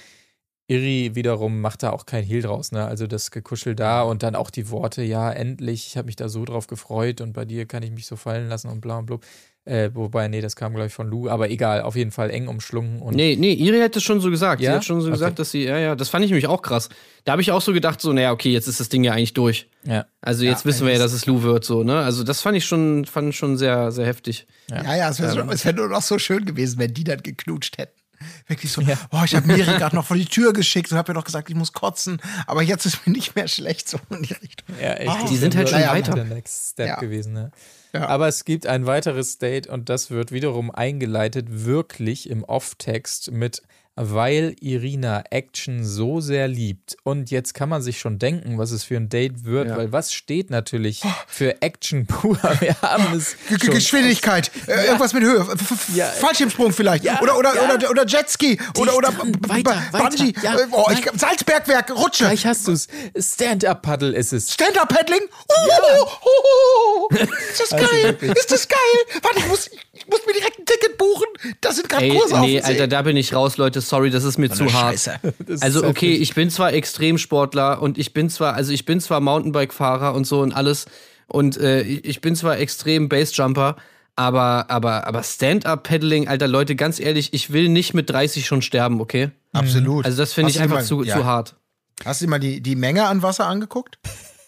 Iri wiederum macht da auch kein Hehl draus, ne? Also das Gekuschel da und dann auch die Worte, ja, endlich, ich habe mich da so drauf gefreut und bei dir kann ich mich so fallen lassen und bla und blub. Äh, wobei, nee, das kam, glaube ich, von Lou, aber egal, auf jeden Fall eng umschlungen und Nee, nee, Iri hat das schon so gesagt. Ja? Sie hat schon so Okay. gesagt, dass sie, ja, ja, das fand ich nämlich auch krass. Da habe ich auch so gedacht, so, naja, okay, jetzt ist das Ding ja eigentlich durch. ja. Also jetzt Ja, wissen wir ja, das- dass es Lou wird, so, ne? Also das fand ich schon, fand ich schon sehr, sehr heftig. Ja, ja, es wäre wär nur noch so schön gewesen, wenn die dann geknutscht hätten. Wirklich so, Ja. oh, ich habe Miri (laughs) gerade noch vor die Tür geschickt und habe ihr noch gesagt, ich muss kotzen, aber jetzt ist mir nicht mehr schlecht, so in die Richtung. Ja, echt. Oh, die sind halt wäre schon der weiter. Next Step Ja. gewesen, ne? Ja. Aber es gibt ein weiteres Date und das wird wiederum eingeleitet, wirklich im Off-Text mit weil Irina Action so sehr liebt. Und jetzt kann man sich schon denken, was es für ein Date wird, Ja. weil was steht natürlich für Action pur? (laughs) Wir haben es schon Geschwindigkeit, äh, irgendwas mit Höhe, F- Ja. Fallschirmsprung vielleicht, Ja, oder, oder, ja. oder, oder Jetski, oder, oder weiter, weiter, Bungee, ja, äh, oh, ich. Salzbergwerk, Rutsche, Gleich hast du es. Stand-up-Paddle ist es. Stand-Up-Paddling, oh, oh, oh, oh. ist das (laughs) Also geil, wirklich. ist das geil, warte, ich muss, ich muss mir direkt ein Ticket buchen, da sind gerade Kurse auf nee. Alter, da bin ich raus, Leute, sorry, das ist mir zu hart. Scheiße. (laughs) Das Also ist okay, heftig. ich bin zwar Extremsportler und ich bin zwar, also ich bin zwar Mountainbike-Fahrer und so und alles und äh, ich bin zwar extrem Bassjumper, aber aber aber Stand-up-Paddling, Alter Leute, ganz ehrlich, ich will nicht mit 30 schon sterben, okay? Absolut. Also das finde ich einfach mal- zu, ja. zu hart. Hast du dir mal die, die Menge an Wasser angeguckt?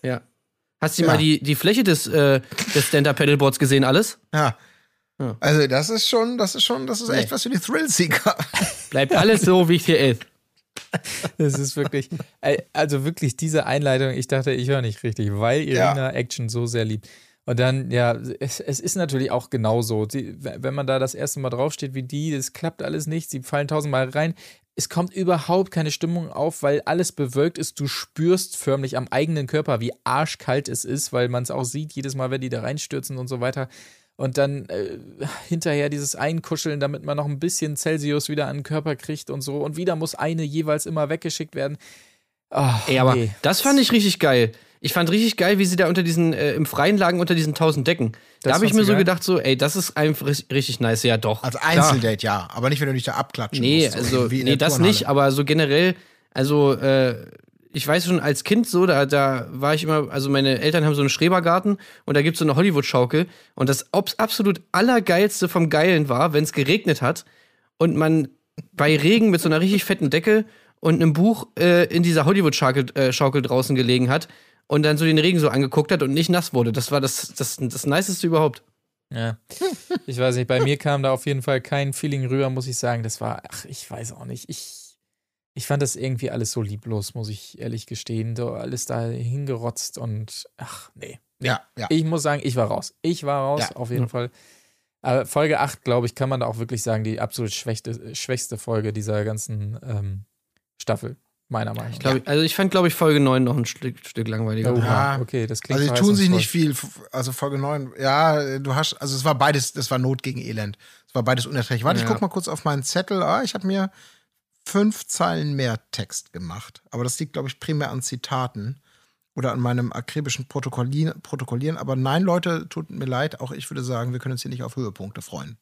Ja. Hast du Ja. mal die, die Fläche des, äh, des Stand-up-Paddleboards gesehen, alles? Ja. Ja. Also das ist schon, das ist schon, das ist echt was für die Thrill-Seeker. (laughs) Bleibt alles so, wie es hier ist. (laughs) Das ist wirklich, ey, also wirklich diese Einleitung, ich dachte, ich höre nicht richtig, weil Irina Action so sehr liebt. Und dann, ja, es, es ist natürlich auch genauso. Sie, wenn man da das erste Mal draufsteht wie die, das klappt alles nicht, sie fallen tausendmal rein. Es kommt überhaupt keine Stimmung auf, weil alles bewölkt ist. Du spürst förmlich am eigenen Körper, wie arschkalt es ist, weil man es auch sieht, jedes Mal, wenn die da reinstürzen und so weiter. Und dann äh, hinterher dieses Einkuscheln, damit man noch ein bisschen Celsius wieder an den Körper kriegt und so. Und wieder muss eine jeweils immer weggeschickt werden. Ach, Ey, aber nee. das fand ich richtig geil. Ich fand richtig geil, wie sie da unter diesen, äh, im Freien lagen, unter diesen tausend Decken. Da Das habe ich mir so geil? gedacht, so, ey, das ist einfach ri- richtig nice. Ja, doch. Als Klar. Einzeldate, ja. Aber nicht, wenn du dich da abklatschen Nee, musst. so also, wie in nee, das nicht, aber so generell, also, äh, ich weiß schon, als Kind so, da, da war ich immer, also meine Eltern haben so einen Schrebergarten und da gibt's so eine Hollywood-Schaukel und das absolut allergeilste vom Geilen war, wenn es geregnet hat und man bei Regen mit so einer richtig fetten Decke und einem Buch äh, in dieser Hollywood-Schaukel äh, Schaukel draußen gelegen hat und dann so den Regen so angeguckt hat und nicht nass wurde. Das war das, das, das Niceste überhaupt. Ja. Ich weiß nicht, bei mir kam da auf jeden Fall kein Feeling rüber, muss ich sagen. Das war, ach, ich weiß auch nicht. Ich, ich fand das irgendwie alles so lieblos, muss ich ehrlich gestehen. So alles da hingerotzt und ach, nee. Ja, ja. Ich muss sagen, ich war raus. Ich war raus, Ja. auf jeden Fall. Aber Folge 8, glaube ich, kann man da auch wirklich sagen, die absolut schwächste, schwächste Folge dieser ganzen ähm, Staffel, meiner Meinung nach. Ich, also ich fand, glaube ich, Folge 9 noch ein Stück, Stück langweiliger. Ja. okay, das klingt Also die tun sich nicht viel. Also Folge 9, ja, du hast, also es war beides, das war Not gegen Elend. Es war beides unerträglich. Warte, ich Ja. guck mal kurz auf meinen Zettel. Ah, ich habe mir fünf Zeilen mehr Text gemacht. Aber das liegt, glaube ich, primär an Zitaten oder an meinem akribischen Protokollieren, Protokollieren. Aber nein, Leute, tut mir leid. Auch ich würde sagen, wir können uns hier nicht auf Höhepunkte freuen.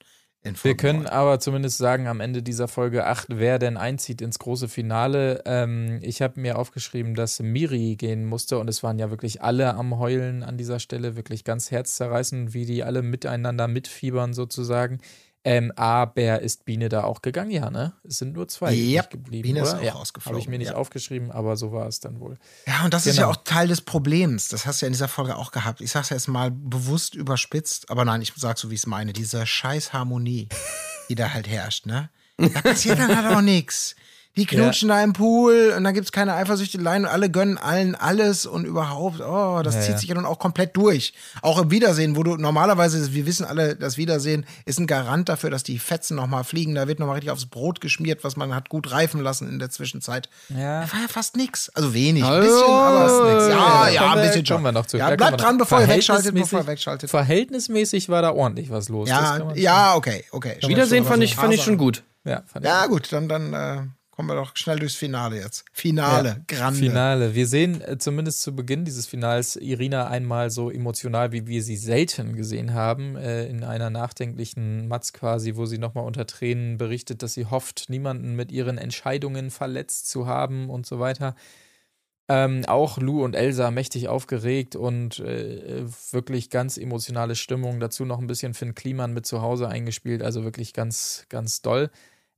Wir können aber zumindest sagen am Ende dieser Folge 8, wer denn einzieht ins große Finale. Ähm, ich habe mir aufgeschrieben, dass Miri gehen musste und es waren ja wirklich alle am Heulen an dieser Stelle, wirklich ganz herzzerreißend, wie die alle miteinander mitfiebern sozusagen. Ähm, aber ist Biene da auch gegangen? Ja, ne? Es sind nur zwei übrig geblieben. Biene ist oder? auch ja, rausgeflogen, Habe ich mir nicht ja. aufgeschrieben, aber so war es dann wohl. Ja, und das ist ja Genau. auch Teil des Problems. Das hast du ja in dieser Folge auch gehabt. Ich sag's jetzt mal bewusst überspitzt, aber nein, ich sag so, wie ich es meine. Diese scheiß Harmonie, die da halt herrscht, ne? Da passiert dann halt auch nichts. Die knutschen da im Pool und dann gibt's keine Eifersüchteleien und alle gönnen allen alles und überhaupt, oh, das Ja, zieht ja. sich ja nun auch komplett durch. Auch im Wiedersehen, wo du normalerweise, wir wissen alle, das Wiedersehen ist ein Garant dafür, dass die Fetzen nochmal fliegen. Da wird nochmal richtig aufs Brot geschmiert, was man hat gut reifen lassen in der Zwischenzeit. Ja. Da war ja fast nix. Also wenig. Ein Hallo. bisschen, aber Fast nix. Ja, ja, kommen ein wir- bisschen schon. kommen wir noch zu. Ja, bleibt dran, bevor ihr wegschaltet, bevor ihr Verhältnismäßig- wegschaltet. Verhältnismäßig war da ordentlich was los. Ja, ja, okay, okay. Wiedersehen fand ich, fand ich schon gut. Ja, fand ich Ja, gut, dann, dann äh, kommen wir doch schnell durchs Finale jetzt. Finale, Grande. Finale. Wir sehen äh, zumindest zu Beginn dieses Finals Irina einmal so emotional, wie wir sie selten gesehen haben, äh, in einer nachdenklichen Matz quasi, wo sie nochmal unter Tränen berichtet, dass sie hofft, niemanden mit ihren Entscheidungen verletzt zu haben und so weiter. Ähm, auch Lou und Elsa mächtig aufgeregt und äh, wirklich ganz emotionale Stimmung. Dazu noch ein bisschen Finn Kliman mit zu Hause eingespielt, also wirklich ganz, ganz doll.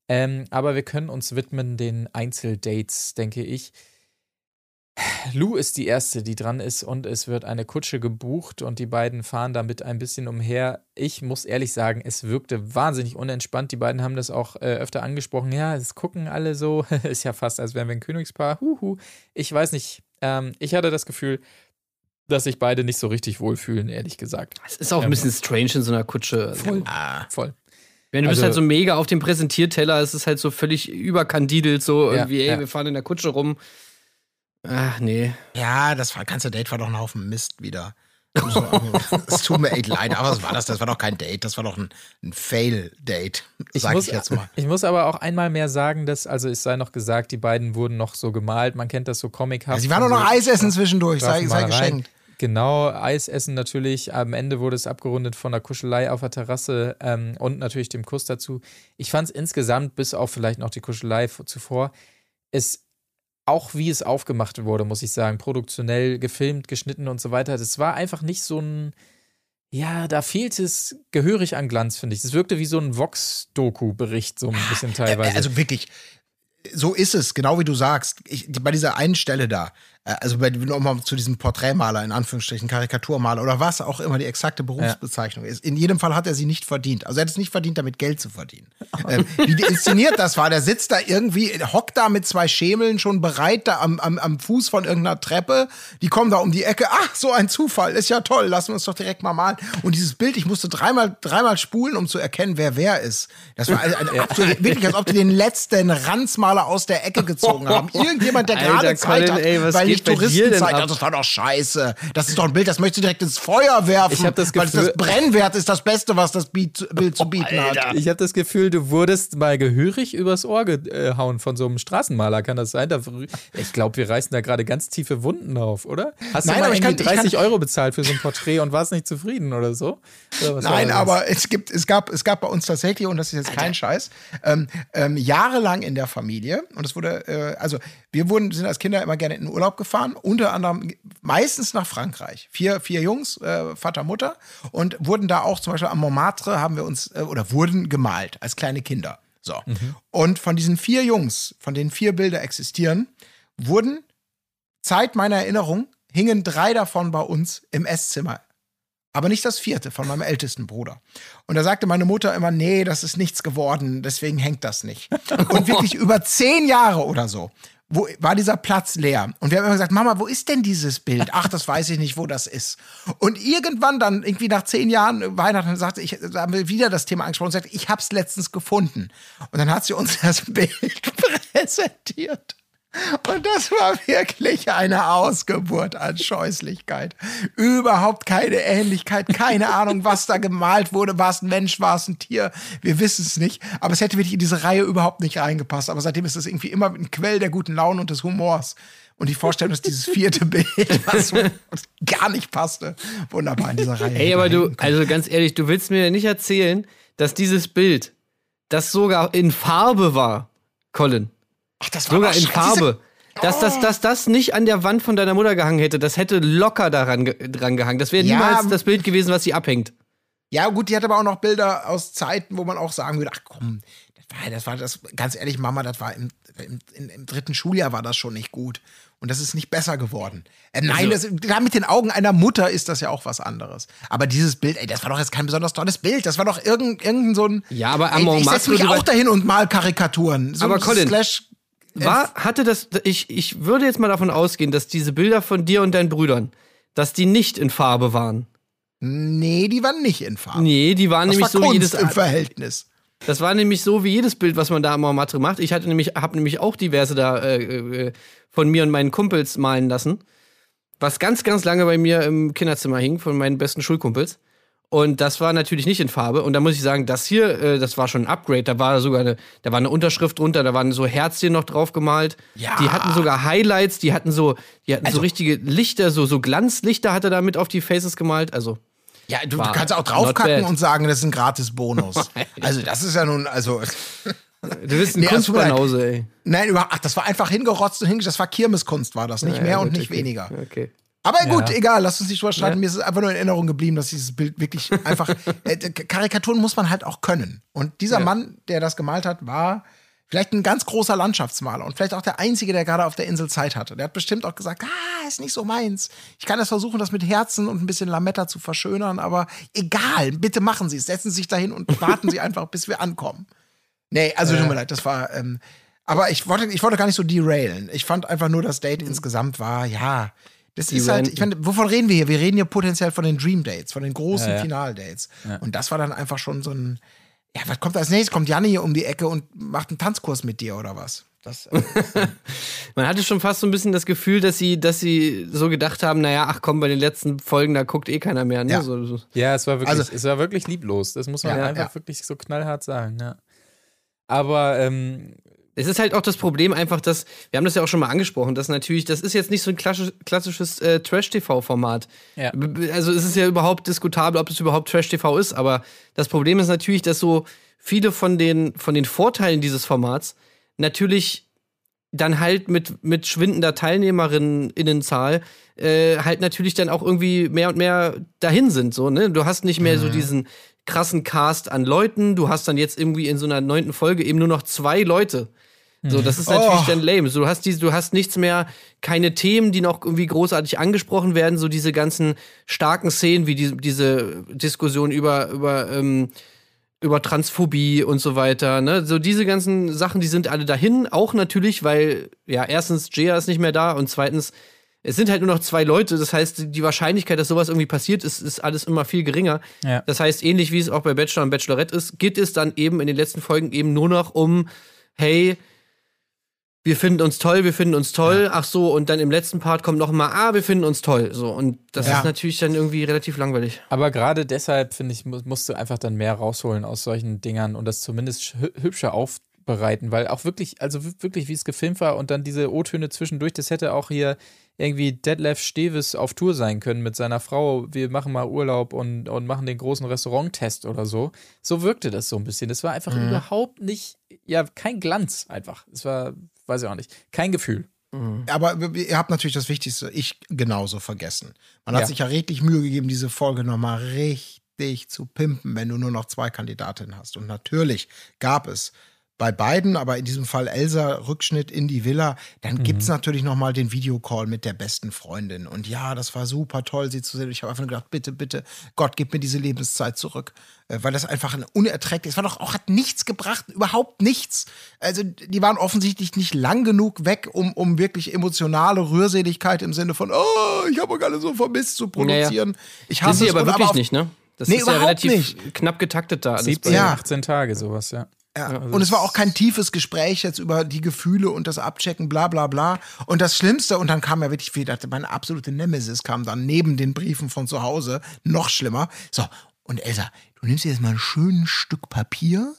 Ähm, aber wir können uns widmen den Einzeldates, denke ich. Lou ist die erste, die dran ist und es wird eine Kutsche gebucht und die beiden fahren damit ein bisschen umher. Ich muss ehrlich sagen, es wirkte wahnsinnig unentspannt. Die beiden haben das auch äh, öfter angesprochen. Ja, es gucken alle so. (laughs) ist ja fast, als wären wir ein Königspaar. Huhu. Ich weiß nicht. Ähm, ich hatte das Gefühl, dass sich beide nicht so richtig wohlfühlen, ehrlich gesagt. Es ist auch ein bisschen strange in so einer Kutsche. Voll. Ah, Voll. Wenn du bist Also- halt so mega auf dem Präsentierteller, es ist halt so völlig überkandidelt, so Ja, irgendwie, ey, ja. wir fahren in der Kutsche rum. Ach, nee. ja, das war, ganze Date war doch ein Haufen Mist wieder. (laughs) Es tut mir echt leid, aber was war das? Das war doch kein Date, das war doch ein, ein Fail-Date, sag muss, ich jetzt mal. (laughs) Ich muss aber auch einmal mehr sagen, dass, also es sei noch gesagt, die beiden wurden noch so gemalt. Man kennt das so comichaft. Ja, sie waren doch von noch so Eis essen zwischendurch, sei, sei geschenkt. Genau, Eis essen natürlich. Am Ende wurde es abgerundet von der Kuschelei auf der Terrasse ähm, und natürlich dem Kuss dazu. Ich fand es insgesamt, bis auf vielleicht noch die Kuschelei zuvor, es auch wie es aufgemacht wurde, muss ich sagen, produktionell gefilmt, geschnitten und so weiter. Das war einfach nicht so ein, ja, da fehlt es gehörig an Glanz, finde ich. Es wirkte wie so ein Vox-Doku-Bericht, so ein bisschen teilweise. Also wirklich, so ist es, genau wie du sagst. Ich, bei dieser einen Stelle da, also bei, nochmal zu diesem Porträtmaler, in Anführungsstrichen, Karikaturmaler oder was auch immer die exakte Berufsbezeichnung ist. In jedem Fall hat er sie nicht verdient. Also er hat es nicht verdient, damit Geld zu verdienen. Ähm, wie inszeniert das war, der sitzt da irgendwie, hockt da mit zwei Schemeln schon bereit, da am, am, am Fuß von irgendeiner Treppe. Die kommen da um die Ecke. Ach, so ein Zufall, ist ja toll, lassen wir uns doch direkt mal malen. Und dieses Bild, ich musste dreimal, dreimal spulen, um zu erkennen, wer wer ist. Das war ein, ein absolut, wirklich, als ob die den letzten Ranzmaler aus der Ecke gezogen haben. (laughs) Irgendjemand, der gerade Zeit Colin, hat, ey, weil nicht Touristenzeit. Also, das war doch scheiße. Das ist doch ein Bild, das möchtest du direkt ins Feuer werfen. Ich hab das weil das Gefühl- Brennwert ist das Beste, was das Bild, zu bieten hat. Ich habe das Gefühl, du wurdest mal gehörig übers Ohr gehauen von so einem Straßenmaler. Kann das sein? Ich glaube, wir reißen da gerade ganz tiefe Wunden auf, oder? Hast Nein, du mal aber ich irgendwie kann- ich 30 kann- Euro bezahlt für so ein Porträt und warst nicht zufrieden oder so? Oder Nein, aber es gibt, es gab, es gab bei uns tatsächlich, und das ist jetzt kein Scheiß, ähm, ähm, jahrelang in der Familie, und es wurde, äh, also wir wurden, sind als Kinder immer gerne in den Urlaub gefahren, unter anderem meistens nach Frankreich. Vier, vier Jungs, äh, Vater, Mutter, und wurden da auch zum Beispiel am Montmartre haben wir uns, äh, oder wurden gemalt als kleine Kinder. So. Und von diesen vier Jungs, von denen vier Bilder existieren, wurden Zeit meiner Erinnerung hingen drei davon bei uns im Esszimmer aber nicht das vierte von meinem ältesten Bruder. Und da sagte meine Mutter immer, nee, das ist nichts geworden, deswegen hängt das nicht. (laughs) Und wirklich über zehn Jahre oder so wo, war dieser Platz leer. Und wir haben immer gesagt, Mama, wo ist denn dieses Bild? Ach, das weiß ich nicht, wo das ist. Und irgendwann dann, irgendwie nach zehn Jahren Weihnachten, sagte ich, da haben wir wieder das Thema angesprochen und sagte, ich hab's letztens gefunden. Und dann hat sie uns (laughs) das Bild (laughs) präsentiert. Und das war wirklich eine Ausgeburt an Scheußlichkeit. Überhaupt keine Ähnlichkeit, keine Ahnung, was da gemalt wurde. War es ein Mensch, war es ein Tier? Wir wissen es nicht. Aber es hätte wirklich in diese Reihe überhaupt nicht reingepasst. Aber seitdem ist es irgendwie immer ein Quell der guten Laune und des Humors. Und die Vorstellung, dass dieses vierte (laughs) Bild, was gar nicht passte, wunderbar in dieser Reihe. Ey, aber du, also ganz ehrlich, du willst mir nicht erzählen, dass dieses Bild, das sogar in Farbe war, Colin. Ach, das war Sogar in. Farbe. Dass, dass, dass das nicht an der Wand von deiner Mutter gehangen hätte, das hätte locker daran dran gehangen. Das wäre Ja, niemals das Bild gewesen, was sie abhängt. Ja, gut, die hat aber auch noch Bilder aus Zeiten, wo man auch sagen würde, ach komm, das war, das war das, ganz ehrlich, Mama, das war im, im, im, dritten Schuljahr war das schon nicht gut. Und das ist nicht besser geworden. Äh, nein, Also- das, da mit den Augen einer Mutter ist das ja auch was anderes. Aber dieses Bild, ey, das war doch jetzt kein besonders tolles Bild. Das war doch irgendein, irgendein so ein. Ja, aber ey, Amon ich setze mich auch dahin und mal Karikaturen. So Aber Colin, Slash, War, hatte das, ich, ich würde jetzt mal davon ausgehen, dass diese Bilder von dir und deinen Brüdern, dass die nicht in Farbe waren. nee, die waren nicht in Farbe. Nee, die waren das nämlich war so wie Kunst jedes im Verhältnis. Das war nämlich so wie jedes Bild, was man da am Montmartre macht. Ich hatte nämlich, habe nämlich auch diverse da äh, äh, von mir und meinen Kumpels malen lassen, was ganz, ganz lange bei mir im Kinderzimmer hing von meinen besten Schulkumpels. Und das war natürlich nicht in Farbe. Und da muss ich sagen, das hier, äh, das war schon ein Upgrade. Da war sogar eine, da war eine Unterschrift drunter, da waren so Herzchen noch drauf gemalt. Ja. Die hatten sogar Highlights, die hatten so, die hatten Also so richtige Lichter, so, so Glanzlichter hat er da mit auf die Faces gemalt. Also, Ja, du War kannst auch draufkacken und sagen, das ist ein gratis Bonus. (laughs) also, das ist ja nun, also. (laughs) du bist ein Nee, also Kunstbanause, ey. Nein, über, ach, das war einfach hingerotzt und hingestellt. Das war Kirmeskunst, war das. Nicht Ja, mehr und gut, nicht okay. weniger. Okay. Aber gut, Ja. egal, lass uns nicht drüber streiten. Ja. Mir ist es einfach nur in Erinnerung geblieben, dass dieses Bild wirklich einfach. (laughs) äh, Karikaturen muss man halt auch können. Und dieser Ja. Mann, der das gemalt hat, war vielleicht ein ganz großer Landschaftsmaler und vielleicht auch der Einzige, der gerade auf der Insel Zeit hatte. Der hat bestimmt auch gesagt, ah, ist nicht so meins. Ich kann das versuchen, das mit Herzen und ein bisschen Lametta zu verschönern, aber egal, bitte machen Sie es. Setzen Sie sich dahin und (laughs) warten Sie einfach, bis wir ankommen. Nee, also tut mir leid, das war. Ähm, aber ich wollte, ich wollte gar nicht so derailen. Ich fand einfach nur, das Date insgesamt war, ja. Das ist halt, ich meine, wovon reden wir hier? Wir reden hier potenziell von den Dream Dates, von den großen Ja, ja. Finaldates. Und das war dann einfach schon so ein, ja, was kommt als nächstes? Kommt Janni hier um die Ecke und macht einen Tanzkurs mit dir oder was? Das, äh, (laughs) Man hatte schon fast so ein bisschen das Gefühl, dass sie, dass sie so gedacht haben, naja, ach komm, bei den letzten Folgen, da guckt eh keiner mehr. Ne? Ja. So, so. Ja, es war wirklich, Also- es war wirklich lieblos. Das muss man Ja, einfach ja. wirklich so knallhart sagen, ja. Aber ähm, Es ist halt auch das Problem einfach, dass, wir haben das ja auch schon mal angesprochen, dass natürlich, das ist jetzt nicht so ein klassisch, klassisches äh, Trash-TV-Format. Ja. Also es ist ja überhaupt diskutabel, ob es überhaupt Trash-TV ist, aber das Problem ist natürlich, dass so viele von den, von den Vorteilen dieses Formats natürlich dann halt mit, mit schwindender Teilnehmerinnenzahl äh, halt natürlich dann auch irgendwie mehr und mehr dahin sind. So, ne? Du hast nicht mehr so diesen krassen Cast an Leuten, du hast dann jetzt irgendwie in so einer neunten Folge eben nur noch zwei Leute. So, das ist natürlich Oh. dann lame. So, du hast diese, du hast nichts mehr, keine Themen, die noch irgendwie großartig angesprochen werden, so diese ganzen starken Szenen, wie die, diese Diskussion über, über, ähm, über Transphobie und so weiter. Ne? So diese ganzen Sachen, die sind alle dahin. Auch natürlich, weil, ja, erstens, Jaya ist nicht mehr da und zweitens, es sind halt nur noch zwei Leute. Das heißt, die Wahrscheinlichkeit, dass sowas irgendwie passiert, ist, ist alles immer viel geringer. Ja. Das heißt, ähnlich wie es auch bei Bachelor und Bachelorette ist, geht es dann eben in den letzten Folgen eben nur noch um, hey, wir finden uns toll, wir finden uns toll. Ach so, und dann im letzten Part kommt noch mal, ah, wir finden uns toll. So, und das Ja. ist natürlich dann irgendwie relativ langweilig. Aber gerade deshalb, finde ich, mu- musst du einfach dann mehr rausholen aus solchen Dingern und das zumindest hü- hübscher aufbereiten, weil auch wirklich, also wirklich, wie es gefilmt war und dann diese O-Töne zwischendurch, das hätte auch hier irgendwie Detlef Steves auf Tour sein können mit seiner Frau. Wir machen mal Urlaub und, und machen den großen Restauranttest oder so. So wirkte das so ein bisschen. Das war einfach überhaupt nicht, ja, kein Glanz einfach. Es war, weiß ich auch nicht, kein Gefühl. aber ihr habt natürlich das Wichtigste, ich genauso vergessen. Man hat Ja. sich ja redlich Mühe gegeben, diese Folge nochmal richtig zu pimpen, wenn du nur noch zwei Kandidatinnen hast. Und natürlich gab es bei beiden, aber in diesem Fall Elsa Rückschnitt in die Villa, dann gibt's natürlich noch mal den Videocall mit der besten Freundin. Und ja, das war super toll, sie zu sehen. Ich habe einfach nur gedacht, bitte, bitte, Gott, gib mir diese Lebenszeit zurück. Äh, Weil das einfach ein unerträglich, es war doch auch, hat nichts gebracht, überhaupt nichts. Also, die waren offensichtlich nicht lang genug weg, um, um wirklich emotionale Rührseligkeit im Sinne von, oh, ich habe euch alle so vermisst zu produzieren. Ich Das ist hasse sie es. aber wirklich auf- nicht, ne? Das Nee, ist ja relativ nicht. knapp getaktet da. alles 17, bei- Ja. 18 Tage, sowas, ja. Ja. Also und es war auch kein tiefes Gespräch jetzt über die Gefühle und das Abchecken, bla bla bla. Und das Schlimmste, und dann kam ja wirklich, wie dachte, meine absolute Nemesis kam dann neben den Briefen von zu Hause, noch schlimmer. So, und Elsa, du nimmst jetzt mal ein schönes Stück Papier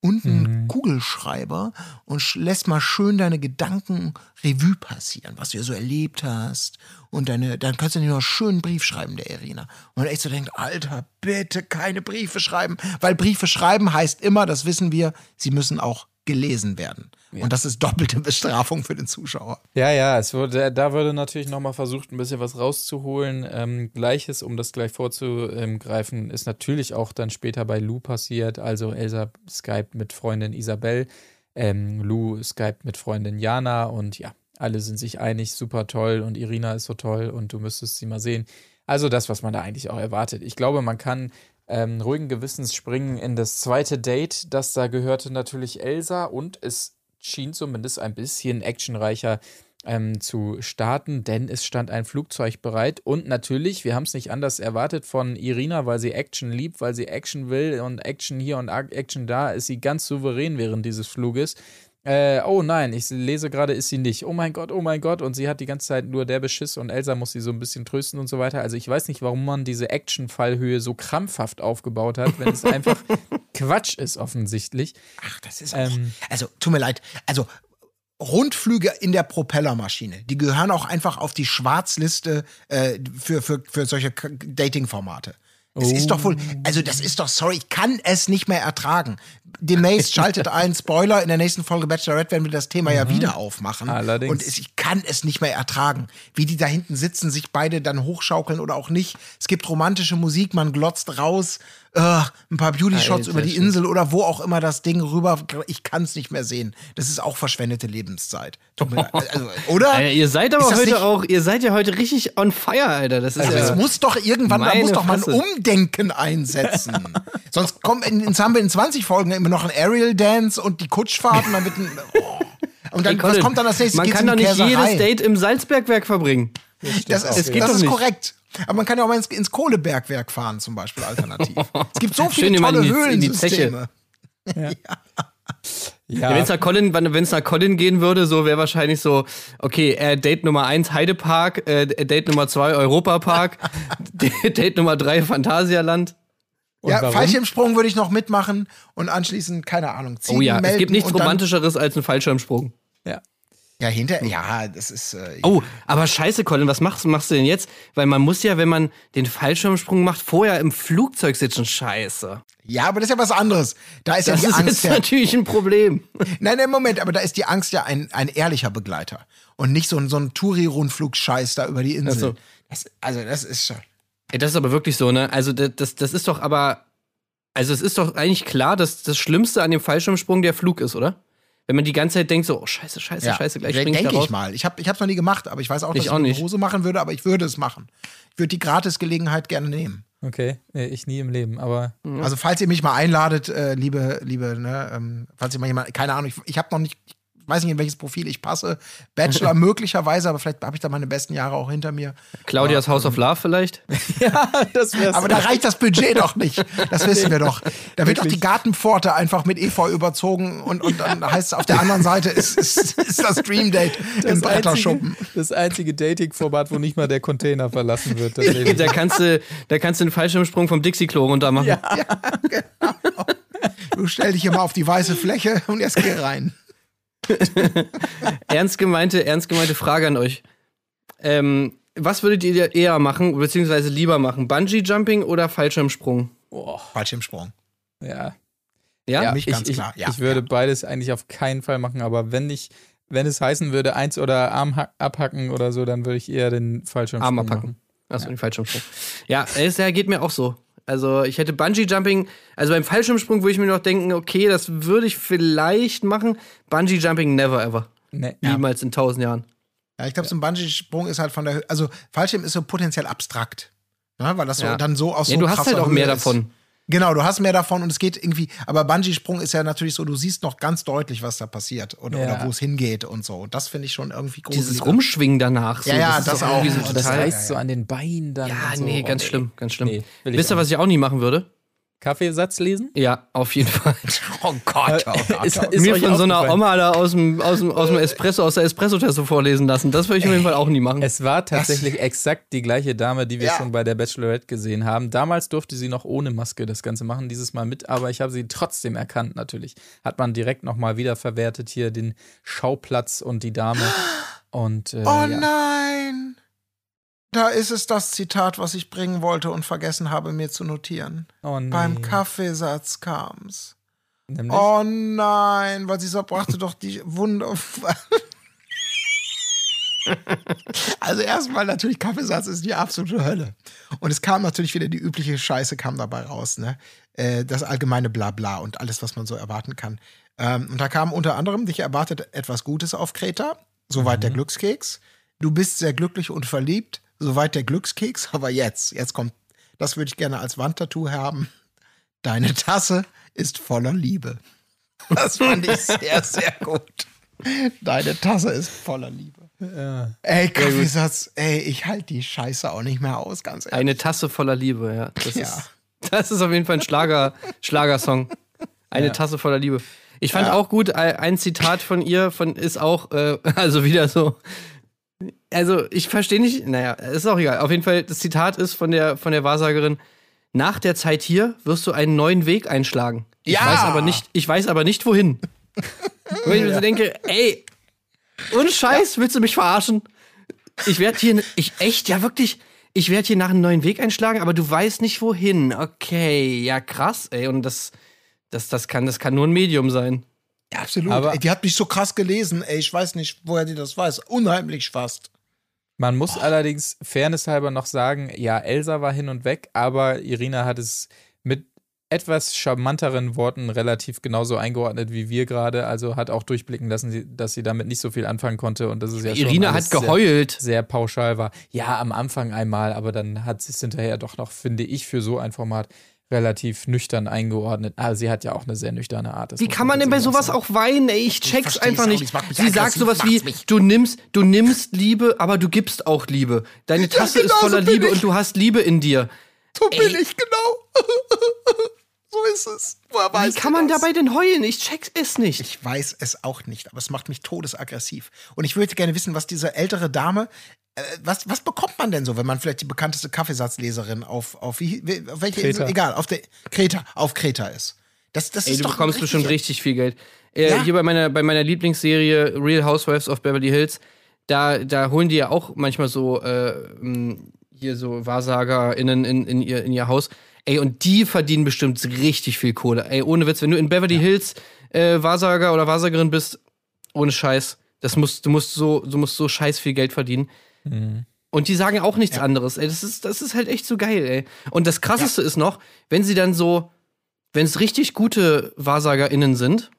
und einen Kugelschreiber und lässt mal schön deine Gedanken Revue passieren, was du ja so erlebt hast. Und deine, dann kannst du dir noch einen schönen Brief schreiben, der Irina. Und echt so denkt, Alter, bitte keine Briefe schreiben. Weil Briefe schreiben heißt immer, das wissen wir, sie müssen auch gelesen werden. Und das ist doppelte Bestrafung für den Zuschauer. Ja, ja, es wurde, da wurde natürlich nochmal versucht, ein bisschen was rauszuholen. Ähm, Gleiches, um das gleich vorzugreifen, ist natürlich auch dann später bei Lou passiert. Also Elsa Skype mit Freundin Isabel, ähm, Lou Skype mit Freundin Jana und ja, alle sind sich einig, super toll und Irina ist so toll und du müsstest sie mal sehen. Also das, was man da eigentlich auch erwartet. Ich glaube, man kann ähm, ruhigen Gewissens springen in das zweite Date. Das da gehörte natürlich Elsa und es schien zumindest ein bisschen actionreicher ähm, zu starten, denn es stand ein Flugzeug bereit und natürlich, wir haben es nicht anders erwartet von Irina, weil sie Action liebt, weil sie Action will und Action hier und Action da, ist sie ganz souverän während dieses Fluges. Äh, oh nein, ich lese gerade, ist sie nicht. Oh mein Gott, oh mein Gott. Und sie hat die ganze Zeit nur der Beschiss und Elsa muss sie so ein bisschen trösten und so weiter. Also ich weiß nicht, warum man diese Action-Fallhöhe so krampfhaft aufgebaut hat, wenn es einfach (laughs) Quatsch ist offensichtlich. Ach, das ist auch. Ähm. also, tut mir leid. Also, Rundflüge in der Propellermaschine, die gehören auch einfach auf die Schwarzliste äh, für, für, für solche Dating-Formate. Es ist doch wohl, also das ist doch, sorry, ich kann es nicht mehr ertragen. Demnächst (laughs) schaltet ein Spoiler, in der nächsten Folge Bachelorette werden wir das Thema ja wieder aufmachen. Allerdings. Und ich kann es nicht mehr ertragen, wie die da hinten sitzen, sich beide dann hochschaukeln oder auch nicht. Es gibt romantische Musik, man glotzt raus, äh, ein paar Beauty-Shots über die. Insel oder wo auch immer das Ding rüber. Ich kann es nicht mehr sehen. Das ist auch verschwendete Lebenszeit. Also, oder? Alter, ihr seid aber das heute nicht- auch, ihr seid ja heute richtig on fire, Alter. Das ist Also ja. es muss doch irgendwann, da muss doch mal ein. Umdenken einsetzen. (laughs) Sonst kommt, in, jetzt haben wir in 20 Folgen immer noch ein Aerial Dance und die Kutschfahrt und dann wird ein, (laughs) oh. Und dann, Ey, was Colin, kommt dann als nächstes? Man Geht's kann doch nicht Käserei? jedes Date im Salzbergwerk verbringen. Das ist, Es geht das doch ist nicht. korrekt. Aber man kann ja auch mal ins, ins Kohlebergwerk fahren, zum Beispiel alternativ. es gibt so (laughs) viele Schön tolle in die- in die Zeche. Höhlensysteme. Ja, (laughs) wenn es nach Colin, nach Colin gehen würde, so wäre wahrscheinlich so, okay, äh, Date Nummer 1 Heidepark, äh, Date Nummer 2 Europapark, (laughs) Date Nummer 3 Phantasialand. Und Ja, warum? Fallschirmsprung würde ich noch mitmachen und anschließend, keine Ahnung, ziehen, Oh ja, es gibt nichts Romantischeres als ein Fallschirmsprung. Ja. Ja, hinter, ja, das ist. Äh, Oh, aber scheiße, Colin, was machst, machst du denn jetzt? Weil man muss ja, wenn man den Fallschirmsprung macht, vorher im Flugzeug sitzen. Scheiße. Ja, aber das ist ja was anderes. Da ist Das ja die ist Angst. jetzt Der, natürlich ein Problem. (laughs) nein, nein, Moment, aber da ist die Angst ja ein, ein ehrlicher Begleiter. Und nicht so ein, so ein Touri-Rundflug-Scheiß da über die Insel. Das, also, das ist schon. Das ist aber wirklich so, ne? Also, das, das, das ist doch aber. Also, es ist doch eigentlich klar, dass das Schlimmste an dem Fallschirmsprung der Flug ist, oder? Wenn man die ganze Zeit denkt, so, oh, scheiße, scheiße, Ja, scheiße, gleich spring ich da denke ich mal. Ich habe ich hab's noch nie gemacht, aber ich weiß auch, dass Ich ich, auch eine nicht. Hose machen würde, aber ich würde es machen. Ich würde die Gratisgelegenheit gerne nehmen. Okay, nee, ich nie im Leben, aber Also falls ihr mich mal einladet, äh, liebe, liebe, ne, ähm, falls ihr mal jemand, keine Ahnung, ich, ich habe noch nicht, ich weiß nicht, in welches Profil ich passe. Bachelor (laughs) möglicherweise, aber vielleicht habe ich da meine besten Jahre auch hinter mir. Claudias House of Love vielleicht? (laughs) das wäre Aber da reicht das Budget doch nicht. Das wissen wir doch. Da wird doch die Gartenpforte einfach mit Efeu überzogen und, und dann heißt es auf der anderen Seite ist, ist, ist das Dream Date im Bretterschuppen. einzige, das einzige Dating-Format, wo nicht mal der Container verlassen wird. da kannst du, da kannst du den Fallschirmsprung vom Dixie-Klo runter machen. (laughs) Du stell dich mal auf die weiße Fläche und erst geh rein. (laughs) Ernst gemeinte, ernst gemeinte Frage an euch. Ähm, was würdet ihr eher machen, beziehungsweise lieber machen? Bungee-Jumping oder Fallschirmsprung? Fallschirmsprung. ja. Ja? Ja, mich ich, ganz ich, klar, ja, ich würde ja. beides eigentlich auf keinen Fall machen, aber wenn ich, wenn es heißen würde, eins oder Arm ha- abhacken oder so, dann würde ich eher den Fallschirmsprung Arm abpacken. machen. Achso, den Fallschirmsprung. Ja, es ja, geht mir auch so. Also ich hätte Bungee-Jumping, also beim Fallschirmsprung würde ich mir noch denken, okay, das würde ich vielleicht machen. Bungee-Jumping never ever. Nee, Niemals in tausend Jahren. Ja, ich glaube, so ein Bungee-Sprung ist halt von der Höhe, also Fallschirm ist so potenziell abstrakt. Ne? Weil das so Ja. dann so aus Ja, so du hast halt auch mehr ist. davon. Genau, du hast mehr davon und es geht irgendwie, aber Bungee-Sprung ist ja natürlich so, du siehst noch ganz deutlich, was da passiert oder, Ja. oder wo es hingeht und so. Und das finde ich schon irgendwie gruselig. Dieses Rumschwingen danach. So, Ja, ja, ist das doch auch. irgendwie So Und das reißt so an den Beinen dann. ja, und so. nee, ganz Oh, schlimm, ganz schlimm. Nee, Wisst ihr, was ich auch nie machen würde? Kaffeesatz lesen? Ja, auf jeden Fall. (laughs) Oh Gott, oh Gott. Ist- oh Gott. ist Mir euch von so einer? Oma da aus dem, aus dem, aus dem Espresso, aus der Espresso-Tasse vorlesen lassen. Das würde ich auf jeden Fall auch nie machen. Es war tatsächlich exakt die gleiche Dame, die wir Ja. schon bei der Bachelorette gesehen haben. Damals durfte sie noch ohne Maske das Ganze machen, dieses Mal mit, aber ich habe sie trotzdem erkannt natürlich. Hat man direkt nochmal wiederverwertet hier den Schauplatz und die Dame. (gasps) Und äh, Oh ja. nein. Da ist es das Zitat, was ich bringen wollte und vergessen habe, mir zu notieren. oh, nee. Beim Kaffeesatz kam's. Nämlich, Oh nein, weil sie so brachte doch die Wunder. (laughs) Also erstmal natürlich Kaffeesatz ist die absolute Hölle. Und es kam natürlich wieder die übliche Scheiße kam dabei raus, ne? Äh, Das allgemeine Blabla und alles, was man so erwarten kann. Ähm, Und da kam unter anderem, dich erwartet etwas Gutes auf Kreta, soweit der Glückskeks. Du bist sehr glücklich und verliebt, soweit der Glückskeks. Aber jetzt, jetzt kommt, das würde ich gerne als Wandtattoo haben. Deine Tasse ist voller Liebe. Das fand ich sehr, sehr gut. Deine Tasse ist voller Liebe. Ey, Kaffeesatz, ey, ich halte die Scheiße auch nicht mehr aus, ganz ehrlich. Eine Tasse voller Liebe, ja. Das, Ja. ist, das ist auf jeden Fall ein Schlager, Schlagersong. Eine Tasse voller Liebe. Ich fand auch gut, ein ein Zitat von ihr von, ist auch, äh, (laughs) also wieder so. Also, ich verstehe nicht, naja, ist auch egal. Auf jeden Fall, das Zitat ist von der, von der Wahrsagerin: Nach der Zeit hier wirst du einen neuen Weg einschlagen. Ich Ja. weiß aber nicht, ich weiß aber nicht wohin. (laughs) Wo ich mir so denke, ey, ohne Scheiß, willst du mich verarschen? Ich werde hier, ich echt, ja wirklich, ich werde hier nach einem neuen Weg einschlagen, aber du weißt nicht wohin. Okay, ja krass, ey, und das, das, das kann, das kann nur ein Medium sein. Ja, absolut. Aber- ey, die hat mich so krass gelesen, ey, ich weiß nicht, woher die das weiß. Unheimlich fast. Man muss allerdings fairnesshalber noch sagen, ja, Elsa war hin und weg, aber Irina hat es mit etwas charmanteren Worten relativ genauso eingeordnet wie wir gerade, also hat auch durchblicken lassen, sie- dass sie damit nicht so viel anfangen konnte und das ist ja schon Irina hat geheult. Sehr, sehr pauschal war. Ja, am Anfang einmal, aber dann hat sie es hinterher doch noch, finde ich, für so ein Format relativ nüchtern eingeordnet. Aber sie hat ja auch eine sehr nüchterne Art. das Wie kann man denn bei sowas sagen. auch weinen? Ey, ich check's versteh's einfach nicht. Sie sagt sowas wie, mich. du nimmst, du nimmst Liebe, aber du gibst auch Liebe. Deine Tasse genau ist so voller bin Liebe ich. und du hast Liebe in dir. So bin ich, genau. (laughs) so ist es. Woher Wie weißt kann du man das? dabei denn heulen? Ich check's es nicht. Ich weiß es auch nicht, aber es macht mich todesaggressiv. Und ich würde gerne wissen, was diese ältere Dame, was, was bekommt man denn so, wenn man vielleicht die bekannteste Kaffeesatzleserin auf, auf, wie, auf welche Kreta. Insel, egal, auf der Kreta, auf Kreta ist. Das, das Ey, ist du doch bekommst richtig- bestimmt richtig viel Geld. Äh, Ja. Hier bei meiner, bei meiner Lieblingsserie Real Housewives of Beverly Hills, da, da holen die ja auch manchmal so äh, hier so WahrsagerInnen in, in, ihr, in ihr Haus. Ey, und die verdienen bestimmt richtig viel Kohle. Ey, ohne Witz, wenn du in Beverly Hills äh, Wahrsager oder Wahrsagerin bist, ohne Scheiß, das musst, du musst so, du musst so scheiß viel Geld verdienen. Und die sagen auch nichts anderes. Ey, das ist, das ist halt echt so geil, ey. Und das krasseste ist noch, wenn sie dann so, wenn es richtig gute WahrsagerInnen sind,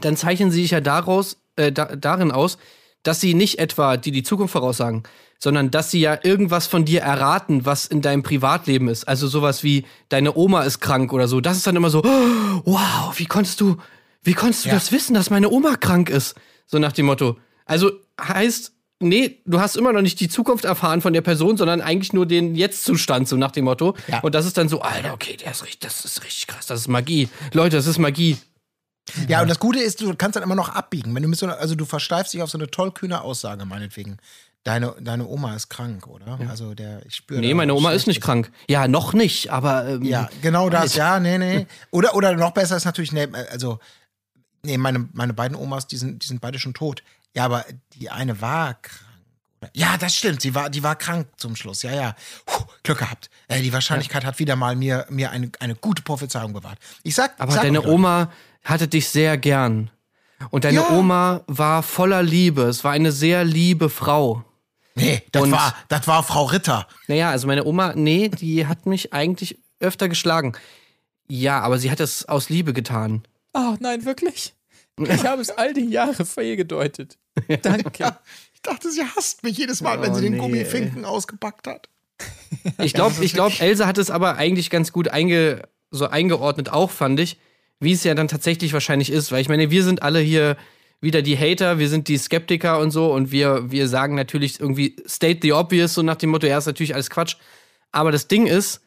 dann zeichnen sie sich ja daraus, äh, da, darin aus, dass sie nicht etwa die die Zukunft voraussagen, sondern dass sie ja irgendwas von dir erraten, was in deinem Privatleben ist. Also sowas wie deine Oma ist krank oder so. Das ist dann immer so, oh, (gasps) wow, wie konntest du, wie konntest du Ja. das wissen, dass meine Oma krank ist? So nach dem Motto. Also heißt, nee, du hast immer noch nicht die Zukunft erfahren von der Person, sondern eigentlich nur den Jetzt-Zustand, so nach dem Motto. Ja. Und das ist dann so, Alter, okay, der ist richtig, das ist richtig krass, das ist Magie. Leute, das ist Magie. Ja, und das Gute ist, du kannst dann immer noch abbiegen. Wenn du mit so einer, also du versteifst dich auf so eine tollkühne Aussage, meinetwegen. Deine, deine Oma ist krank, oder? Also der, ich spüre. Nee, meine Oma ist nicht Schlechtes. krank. Ja, noch nicht, aber ähm, Ja, genau das. Ja, nee, nee. (laughs) Oder, oder noch besser ist natürlich, nee, also, nee, meine, meine beiden Omas, die sind, die sind beide schon tot. Ja, aber die eine war krank. Ja, das stimmt. Sie war, die war krank zum Schluss. Ja, ja. Puh, Glück gehabt. Äh, die Wahrscheinlichkeit hat wieder mal mir, mir eine, eine gute Prophezeiung bewahrt. Ich sag, aber sag deine Oma hatte dich sehr gern. Und deine Ja. Oma war voller Liebe. Es war eine sehr liebe Frau. Nee, das Und- war, das war Frau Ritter. Naja, also meine Oma, nee, die hat mich eigentlich öfter geschlagen. Ja, aber sie hat es aus Liebe getan. Oh nein, wirklich? Ich habe es all die Jahre fehlgedeutet. Danke. (laughs) Ich dachte, sie hasst mich jedes Mal, wenn Oh, sie den nee, Gummifinken ausgepackt hat. Ich glaube, ich glaub, Elsa hat es aber eigentlich ganz gut einge, so eingeordnet, auch fand ich, wie es ja dann tatsächlich wahrscheinlich ist. Weil ich meine, wir sind alle hier wieder die Hater, wir sind die Skeptiker und so und wir, wir sagen natürlich irgendwie state the obvious, so nach dem Motto, ja, ist natürlich alles Quatsch. Aber das Ding ist,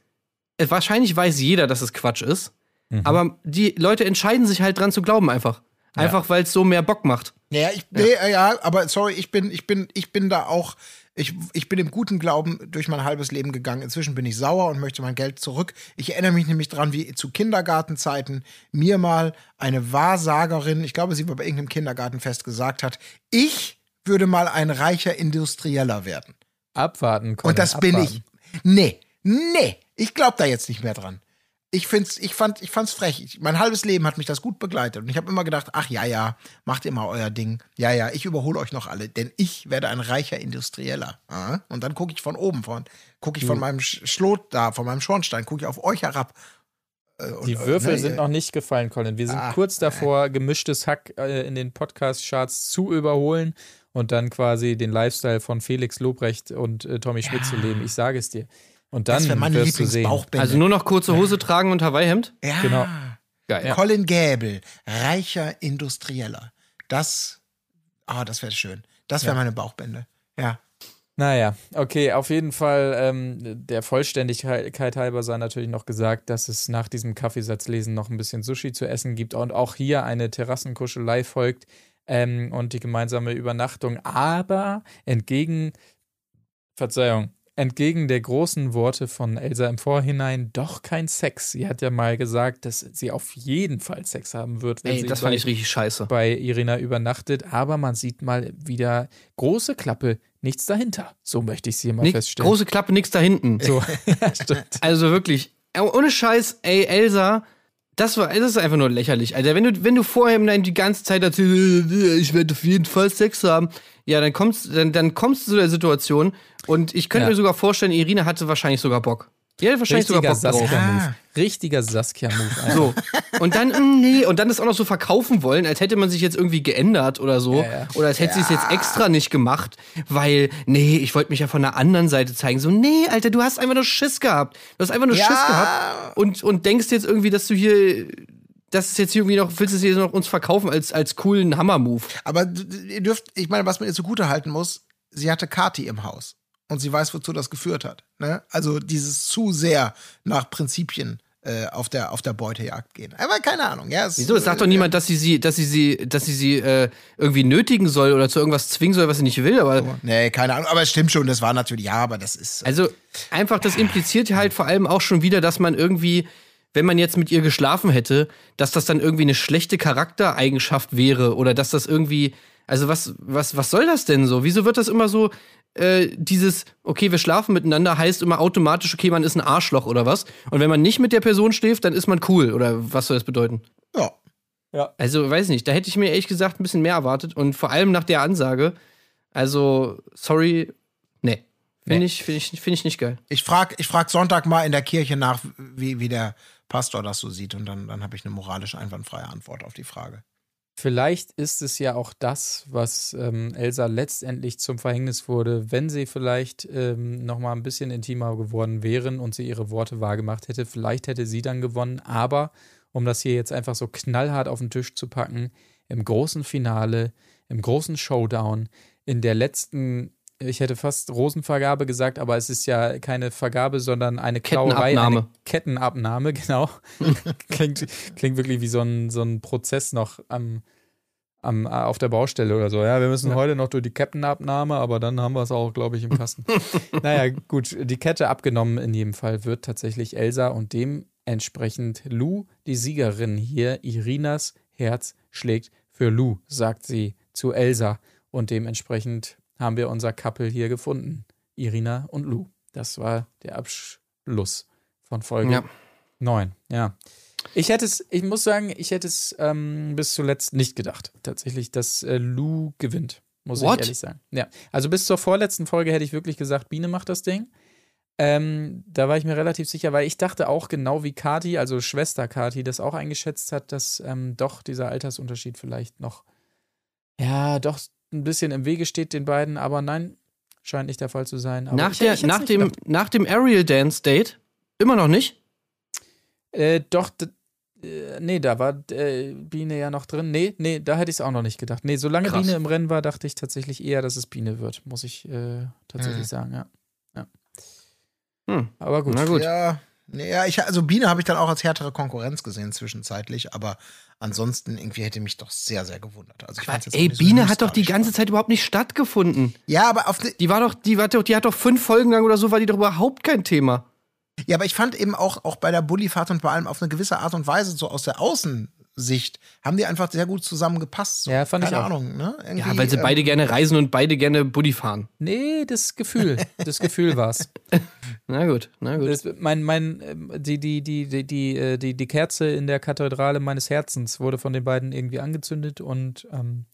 wahrscheinlich weiß jeder, dass es Quatsch ist, Mhm. aber die Leute entscheiden sich halt dran zu glauben einfach. Einfach, weil es so mehr Bock macht. Ja, ich, nee, ja, aber sorry, ich bin, ich bin, ich bin da auch, ich, ich bin im guten Glauben durch mein halbes Leben gegangen. Inzwischen bin ich sauer und möchte mein Geld zurück. Ich erinnere mich nämlich dran, wie zu Kindergartenzeiten mir mal eine Wahrsagerin, ich glaube, sie war bei irgendeinem Kindergartenfest gesagt hat, ich würde mal ein reicher Industrieller werden. Abwarten können. Und das bin ich. Nee, nee, ich glaube da jetzt nicht mehr dran. Ich find's, ich fand, ich fand's frech. Ich, mein halbes Leben hat mich das gut begleitet und ich habe immer gedacht, ach ja, ja, macht ihr mal euer Ding. Ja, ja, ich überhole euch noch alle, denn ich werde ein reicher Industrieller. Und dann gucke ich von oben, von gucke ich von meinem Sch- Schlot da, von meinem Schornstein, gucke ich auf euch herab. Äh, und, Die äh, Würfel ne, sind äh, noch nicht gefallen, Colin. Wir sind Ah, kurz davor, gemischtes Hack in den Podcast-Charts zu überholen und dann quasi den Lifestyle von Felix Lobrecht und Tommy Schmidt zu leben. Ich sage es dir. Und dann Das wäre meine wirst du sehen. Lieblingsbauchbinde. Also nur noch kurze Hose tragen und Hawaii-Hemd? ja. genau. Geil. Colin Gäbel, reicher Industrieller. Das, ah, das wäre schön. Das wäre meine Bauchbinde. Ja. Naja, okay, auf jeden Fall ähm, der Vollständigkeit halber sei natürlich noch gesagt, dass es nach diesem Kaffeesatzlesen noch ein bisschen Sushi zu essen gibt und auch hier eine Terrassenkuschelei folgt ähm, und die gemeinsame Übernachtung. Aber entgegen, Verzeihung, entgegen der großen Worte von Elsa im Vorhinein doch kein Sex. Sie hat ja mal gesagt, dass sie auf jeden Fall Sex haben wird, wenn Ey, sie das bei fand ich richtig scheiße. bei Irina übernachtet, aber man sieht mal wieder große Klappe, nichts dahinter. So möchte ich sie mal Nix, feststellen. große Klappe, nix da hinten. so, (laughs) ja. Also wirklich, äh, ohne Scheiß, ey, Elsa, das war, das ist einfach nur lächerlich. Alter, wenn du, wenn du vorher nein, die ganze Zeit erzählst, äh, ich werde auf jeden Fall Sex haben, ja, dann kommst, dann, dann kommst du zu der Situation und ich könnte Ja. mir sogar vorstellen, Irina hatte wahrscheinlich sogar Bock. Hatte wahrscheinlich Richtiger sogar. Saskia-Move. Richtiger Saskia-Move. So. Und dann, mm, nee, und dann das auch noch so verkaufen wollen, als hätte man sich jetzt irgendwie geändert oder so. Ja, ja. Oder als hätte sie es jetzt extra nicht gemacht, weil, nee, ich wollte mich ja von der anderen Seite zeigen. So, nee, Alter, du hast einfach nur Schiss gehabt. Du hast einfach nur Ja. Schiss gehabt und, und denkst jetzt irgendwie, dass du hier, das ist jetzt irgendwie noch, willst du es jetzt noch uns verkaufen als, als coolen Hammer-Move. Aber ihr dürft, ich meine, was man ihr zugute halten muss, sie hatte Kati im Haus. Und sie weiß, wozu das geführt hat. Ne? Also dieses zu sehr nach Prinzipien äh, auf, der, auf der Beutejagd gehen. Aber keine Ahnung. Ja, es, Wieso? Es sagt doch niemand, dass sie sie, dass sie sie, dass sie sie äh, irgendwie nötigen soll oder zu irgendwas zwingen soll, was sie nicht will, aber Nee, keine Ahnung. Aber es stimmt schon, das war natürlich, ja, aber das ist. Also einfach, das impliziert halt vor allem auch schon wieder, dass man irgendwie, wenn man jetzt mit ihr geschlafen hätte, dass das dann irgendwie eine schlechte Charaktereigenschaft wäre oder dass das irgendwie, also was, was, was soll das denn so? Wieso wird das immer so, äh, dieses, okay, wir schlafen miteinander, heißt immer automatisch, okay, man ist ein Arschloch oder was? Und wenn man nicht mit der Person schläft, dann ist man cool oder was soll das bedeuten? ja. Also, weiß nicht, da hätte ich mir ehrlich gesagt ein bisschen mehr erwartet und vor allem nach der Ansage, also, sorry, nee. Finde Nee. ich, finde ich, finde ich nicht geil. Ich frage ich frag Sonntag mal in der Kirche nach, wie, wie der Pastor das so sieht. Und dann, dann habe ich eine moralisch einwandfreie Antwort auf die Frage. Vielleicht ist es ja auch das, was ähm, Elsa letztendlich zum Verhängnis wurde, wenn sie vielleicht ähm, noch mal ein bisschen intimer geworden wären und sie ihre Worte wahrgemacht hätte. Vielleicht hätte sie dann gewonnen. Aber um das hier jetzt einfach so knallhart auf den Tisch zu packen, im großen Finale, im großen Showdown, in der letzten, ich hätte fast Rosenvergabe gesagt, aber es ist ja keine Vergabe, sondern eine Klauerei, Kettenabnahme. eine Kettenabnahme, (laughs) genau. klingt, klingt wirklich wie so ein, so ein Prozess noch am, am, äh, auf der Baustelle oder so. Ja, wir müssen heute noch durch die Kettenabnahme, aber dann haben wir es auch, glaube ich, im Kasten. (laughs) naja, gut, die Kette abgenommen in jedem Fall wird tatsächlich Elsa und dementsprechend Lou, die Siegerin hier, Irinas Herz schlägt für Lou, sagt sie zu Elsa. Und dementsprechend haben wir unser Couple hier gefunden. Irina und Lou. Das war der Abschluss von Folge Ja. 9. Ja. Ich hätte es, ich muss sagen, ich hätte es ähm, bis zuletzt nicht gedacht. Tatsächlich, dass äh, Lou gewinnt. Muss What? ich ehrlich sagen. Ja. Also bis zur vorletzten Folge hätte ich wirklich gesagt, Biene macht das Ding. Ähm, da war ich mir relativ sicher, weil ich dachte auch genau wie Kati, also Schwester Kati, das auch eingeschätzt hat, dass ähm, doch dieser Altersunterschied vielleicht noch, ja, doch ein bisschen im Wege steht den beiden, aber nein, scheint nicht der Fall zu sein. Aber nach, ich- der, ich nach, dem, gedacht. nach dem Aerial Dance Date? Immer noch nicht? Äh, doch, äh, nee, da war äh, Biene ja noch drin. Nee, nee, da hätte ich es auch noch nicht gedacht. Nee, solange Krass. Biene im Rennen war, dachte ich tatsächlich eher, dass es Biene wird, muss ich äh, tatsächlich Mhm. sagen, ja. ja. Hm. Aber gut. Na gut. Ja, Nee, Ja, ich, also Biene habe ich dann auch als härtere Konkurrenz gesehen zwischenzeitlich, aber ansonsten irgendwie hätte mich doch sehr, sehr gewundert. Also ich jetzt Ey, so Biene hat doch die ganze Zeit überhaupt nicht stattgefunden. Ja, aber auf ne, Die war doch, die war doch, die hat doch fünf Folgen lang oder so, war die doch überhaupt kein Thema. Ja, aber ich fand eben auch, auch bei der Bullifahrt und bei allem auf eine gewisse Art und Weise, so aus der Außensicht, haben die einfach sehr gut zusammengepasst. So. Ja, fand ich Keine auch. Ahnung, ne? Irgendwie, Ja, weil sie ähm, beide gerne reisen und beide gerne Buddy fahren. Nee, das Gefühl. Das Gefühl war's. (laughs) Na gut, na gut. Das, mein, mein, ähm, die, die, die, die, die, äh, die, die Kerze in der Kathedrale meines Herzens wurde von den beiden irgendwie angezündet und ähm,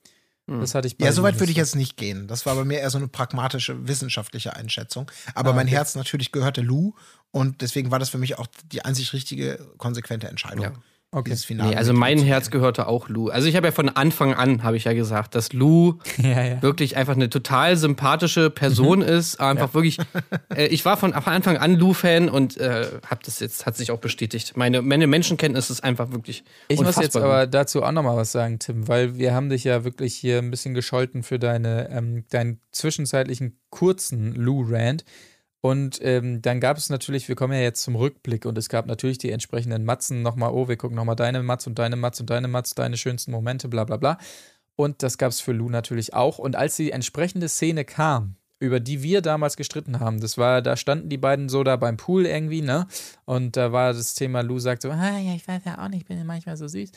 das hatte ich bei Ja, so weit würde ich nicht jetzt nicht gehen. Das war bei mir eher so eine pragmatische, wissenschaftliche Einschätzung. Aber mein Herz natürlich gehörte Lou und deswegen war das für mich auch die einzig richtige, konsequente Entscheidung. Ja. Okay. Dieses Finale Nee, also mein Herz gehörte auch Lou. Also ich habe ja von Anfang an, habe ich ja gesagt, dass Lou. (laughs) Ja, ja. wirklich einfach eine total sympathische Person Mhm. ist. Einfach wirklich, (laughs) äh, ich war von Anfang an Lou-Fan und äh, hab das jetzt, hat sich auch bestätigt. Meine, meine Menschenkenntnis ist einfach wirklich Ich muss jetzt gut. aber dazu auch nochmal was sagen, Tim, weil wir haben dich ja wirklich hier ein bisschen gescholten für deine, ähm, deinen zwischenzeitlichen kurzen Lou-Rant. Und ähm, dann gab es natürlich, wir kommen ja jetzt zum Rückblick und es gab natürlich die entsprechenden Matzen nochmal, oh, wir gucken nochmal deine Matz und deine Matz und deine Matz, deine schönsten Momente, bla bla bla. Und das gab es für Lou natürlich auch. Und als die entsprechende Szene kam, über die wir damals gestritten haben, das war, da standen die beiden so da beim Pool irgendwie, ne? Und da war das Thema, Lou sagt so, ah, ja, ich weiß ja auch nicht, ich bin ja manchmal so süß.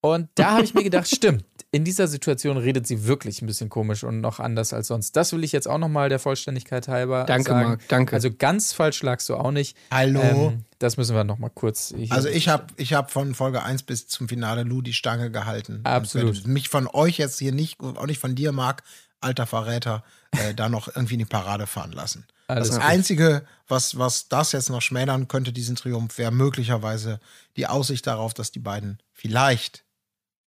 Und da habe ich mir gedacht, (laughs) stimmt, in dieser Situation redet sie wirklich ein bisschen komisch und noch anders als sonst. Das will ich jetzt auch nochmal der Vollständigkeit halber Danke, sagen. Marc, danke. Also ganz falsch lagst du auch nicht. Hallo. Ähm, das müssen wir nochmal kurz. Hier Also ich habe ich hab von Folge 1 bis zum Finale Lou die Stange gehalten. Absolut. Mich von euch jetzt hier nicht, auch nicht von dir, Marc, alter Verräter, äh, da noch irgendwie in die Parade fahren lassen. Alles das gut. Einzige, was, was das jetzt noch schmälern könnte, diesen Triumph, wäre möglicherweise die Aussicht darauf, dass die beiden vielleicht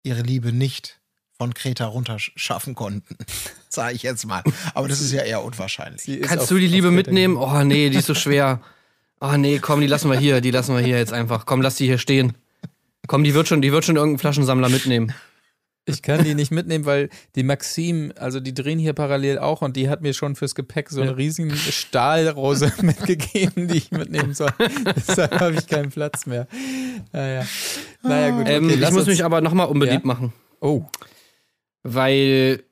ihre Liebe nicht von Kreta runterschaffen konnten. (laughs) Sage ich jetzt mal. Aber das ist ja eher unwahrscheinlich. Kannst du die Liebe mitnehmen? Oh nee, die ist so schwer. Oh nee, komm, die lassen wir hier, die lassen wir hier jetzt einfach. Komm, lass die hier stehen. Komm, die wird schon, die wird schon irgendeinen Flaschensammler mitnehmen. Ich kann die nicht mitnehmen, weil die Maxim, also die drehen hier parallel auch und die hat mir schon fürs Gepäck so eine riesen Stahlrose (laughs) mitgegeben, die ich mitnehmen soll. (laughs) Deshalb habe ich keinen Platz mehr. Naja, naja gut. Ähm, okay, ich lass muss mich aber nochmal unbeliebt Ja? machen. Oh, Weil,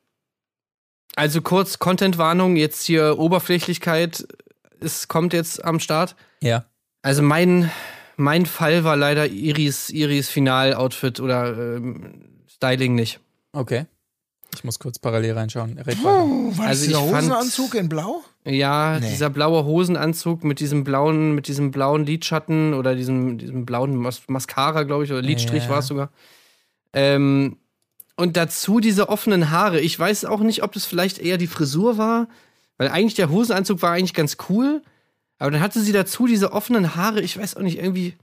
also kurz Content-Warnung, jetzt hier Oberflächlichkeit, es kommt jetzt am Start. ja. Also mein, mein Fall war leider Iris, Iris Final-Outfit oder ähm, Styling nicht. Okay. Ich muss kurz parallel reinschauen. Oh, war Also das dieser ich fand- Hosenanzug in Blau? Ja, Nee. dieser blaue Hosenanzug mit diesem blauen, mit diesem blauen Lidschatten oder diesem, diesem blauen Mas Mascara, glaube ich, oder Lidstrich Ja. war es sogar. Ähm, und dazu diese offenen Haare. Ich weiß auch nicht, ob das vielleicht eher die Frisur war, weil eigentlich der Hosenanzug war eigentlich ganz cool, aber dann hatte sie dazu diese offenen Haare. Ich weiß auch nicht, irgendwie,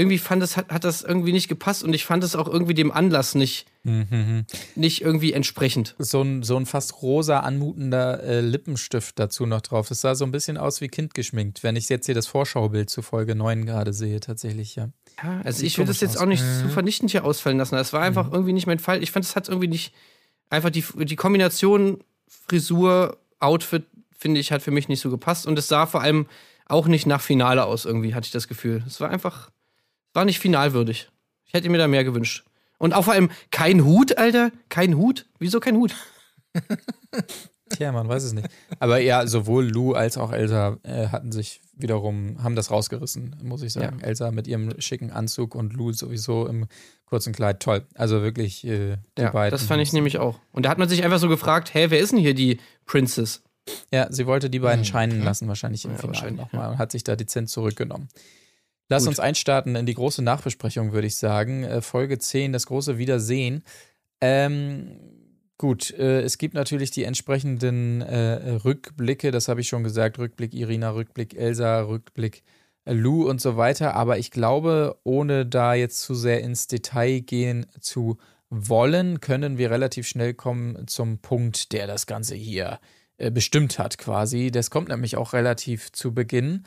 irgendwie fand das, hat, hat das irgendwie nicht gepasst und ich fand es auch irgendwie dem Anlass nicht, Mhm. nicht irgendwie entsprechend. So ein, so ein fast rosa anmutender äh, Lippenstift dazu noch drauf. Es sah so ein bisschen aus wie kindgeschminkt, wenn ich jetzt hier das Vorschaubild zu Folge 9 gerade sehe, tatsächlich, ja. Ja, also ich will das jetzt aus. auch nicht zu vernichtend hier ausfallen lassen. Es war einfach irgendwie nicht mein Fall. Ich fand, es hat irgendwie nicht. Einfach die, die Kombination Frisur, Outfit, finde ich, hat für mich nicht so gepasst. Und es sah vor allem auch nicht nach Finale aus, irgendwie, hatte ich das Gefühl. Es war einfach. War nicht finalwürdig. Ich hätte mir da mehr gewünscht. Und auch vor allem kein Hut, Alter. Kein Hut. Wieso kein Hut? (laughs) Tja, man weiß es nicht. Aber ja, sowohl Lou als auch Elsa äh, hatten sich wiederum, haben das rausgerissen, muss ich sagen. Elsa mit ihrem schicken Anzug und Lou sowieso im kurzen Kleid. Toll. Also wirklich äh, die Ja, beiden. das fand ich nämlich auch. Und da hat man sich einfach so gefragt: hä, wer ist denn hier die Princess? Ja, sie wollte die beiden scheinen lassen, wahrscheinlich im Ja, Finale nochmal und hat sich da dezent zurückgenommen. Lass Gut. uns einstarten in die große Nachbesprechung, würde ich sagen. Äh, Folge 10, das große Wiedersehen. Ähm, gut, äh, es gibt natürlich die entsprechenden äh, Rückblicke, das habe ich schon gesagt. Rückblick Irina, Rückblick Elsa, Rückblick äh, Lou und so weiter. Aber ich glaube, ohne da jetzt zu sehr ins Detail gehen zu wollen, können wir relativ schnell kommen zum Punkt, der das Ganze hier äh, bestimmt hat quasi. Das kommt nämlich auch relativ zu Beginn.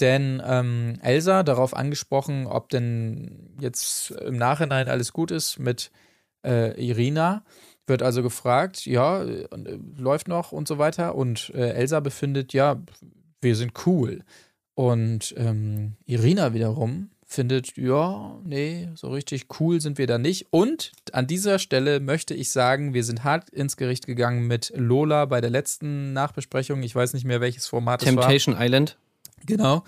Denn ähm, Elsa, darauf angesprochen, ob denn jetzt im Nachhinein alles gut ist mit äh, Irina, wird also gefragt, ja, äh, läuft noch und so weiter. Und äh, Elsa befindet, ja, wir sind cool. Und ähm, Irina wiederum findet, ja, nee, so richtig cool sind wir da nicht. Und an dieser Stelle möchte ich sagen, wir sind hart ins Gericht gegangen mit Lola bei der letzten Nachbesprechung. Ich weiß nicht mehr, welches Format es war. Temptation Island. Genau,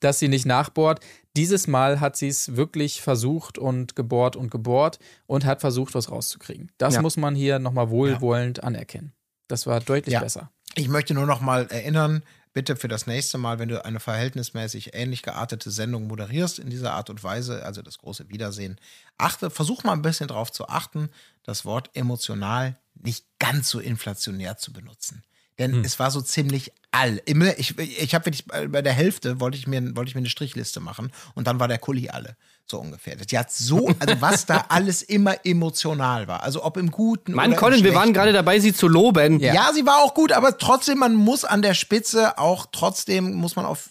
dass sie nicht nachbohrt. Dieses Mal hat sie es wirklich versucht und gebohrt und gebohrt und hat versucht, was rauszukriegen. Das Ja. muss man hier nochmal wohlwollend anerkennen. Das war deutlich Ja. besser. Ich möchte nur noch mal erinnern, bitte für das nächste Mal, wenn du eine verhältnismäßig ähnlich geartete Sendung moderierst in dieser Art und Weise, also das große Wiedersehen, achte, versuch mal ein bisschen darauf zu achten, das Wort emotional nicht ganz so inflationär zu benutzen. Denn es war so ziemlich all. Immer, ich ich habe wirklich bei bei der Hälfte wollte ich, mir, wollte ich mir eine Strichliste machen und dann war der Kuli alle. So ungefähr. Die hat so, also was da (laughs) alles immer emotional war. Also ob im Guten Mann, oder im Colin, wir waren gerade dabei, sie zu loben. Ja. sie war auch gut, aber trotzdem, man muss an der Spitze auch trotzdem, muss man auf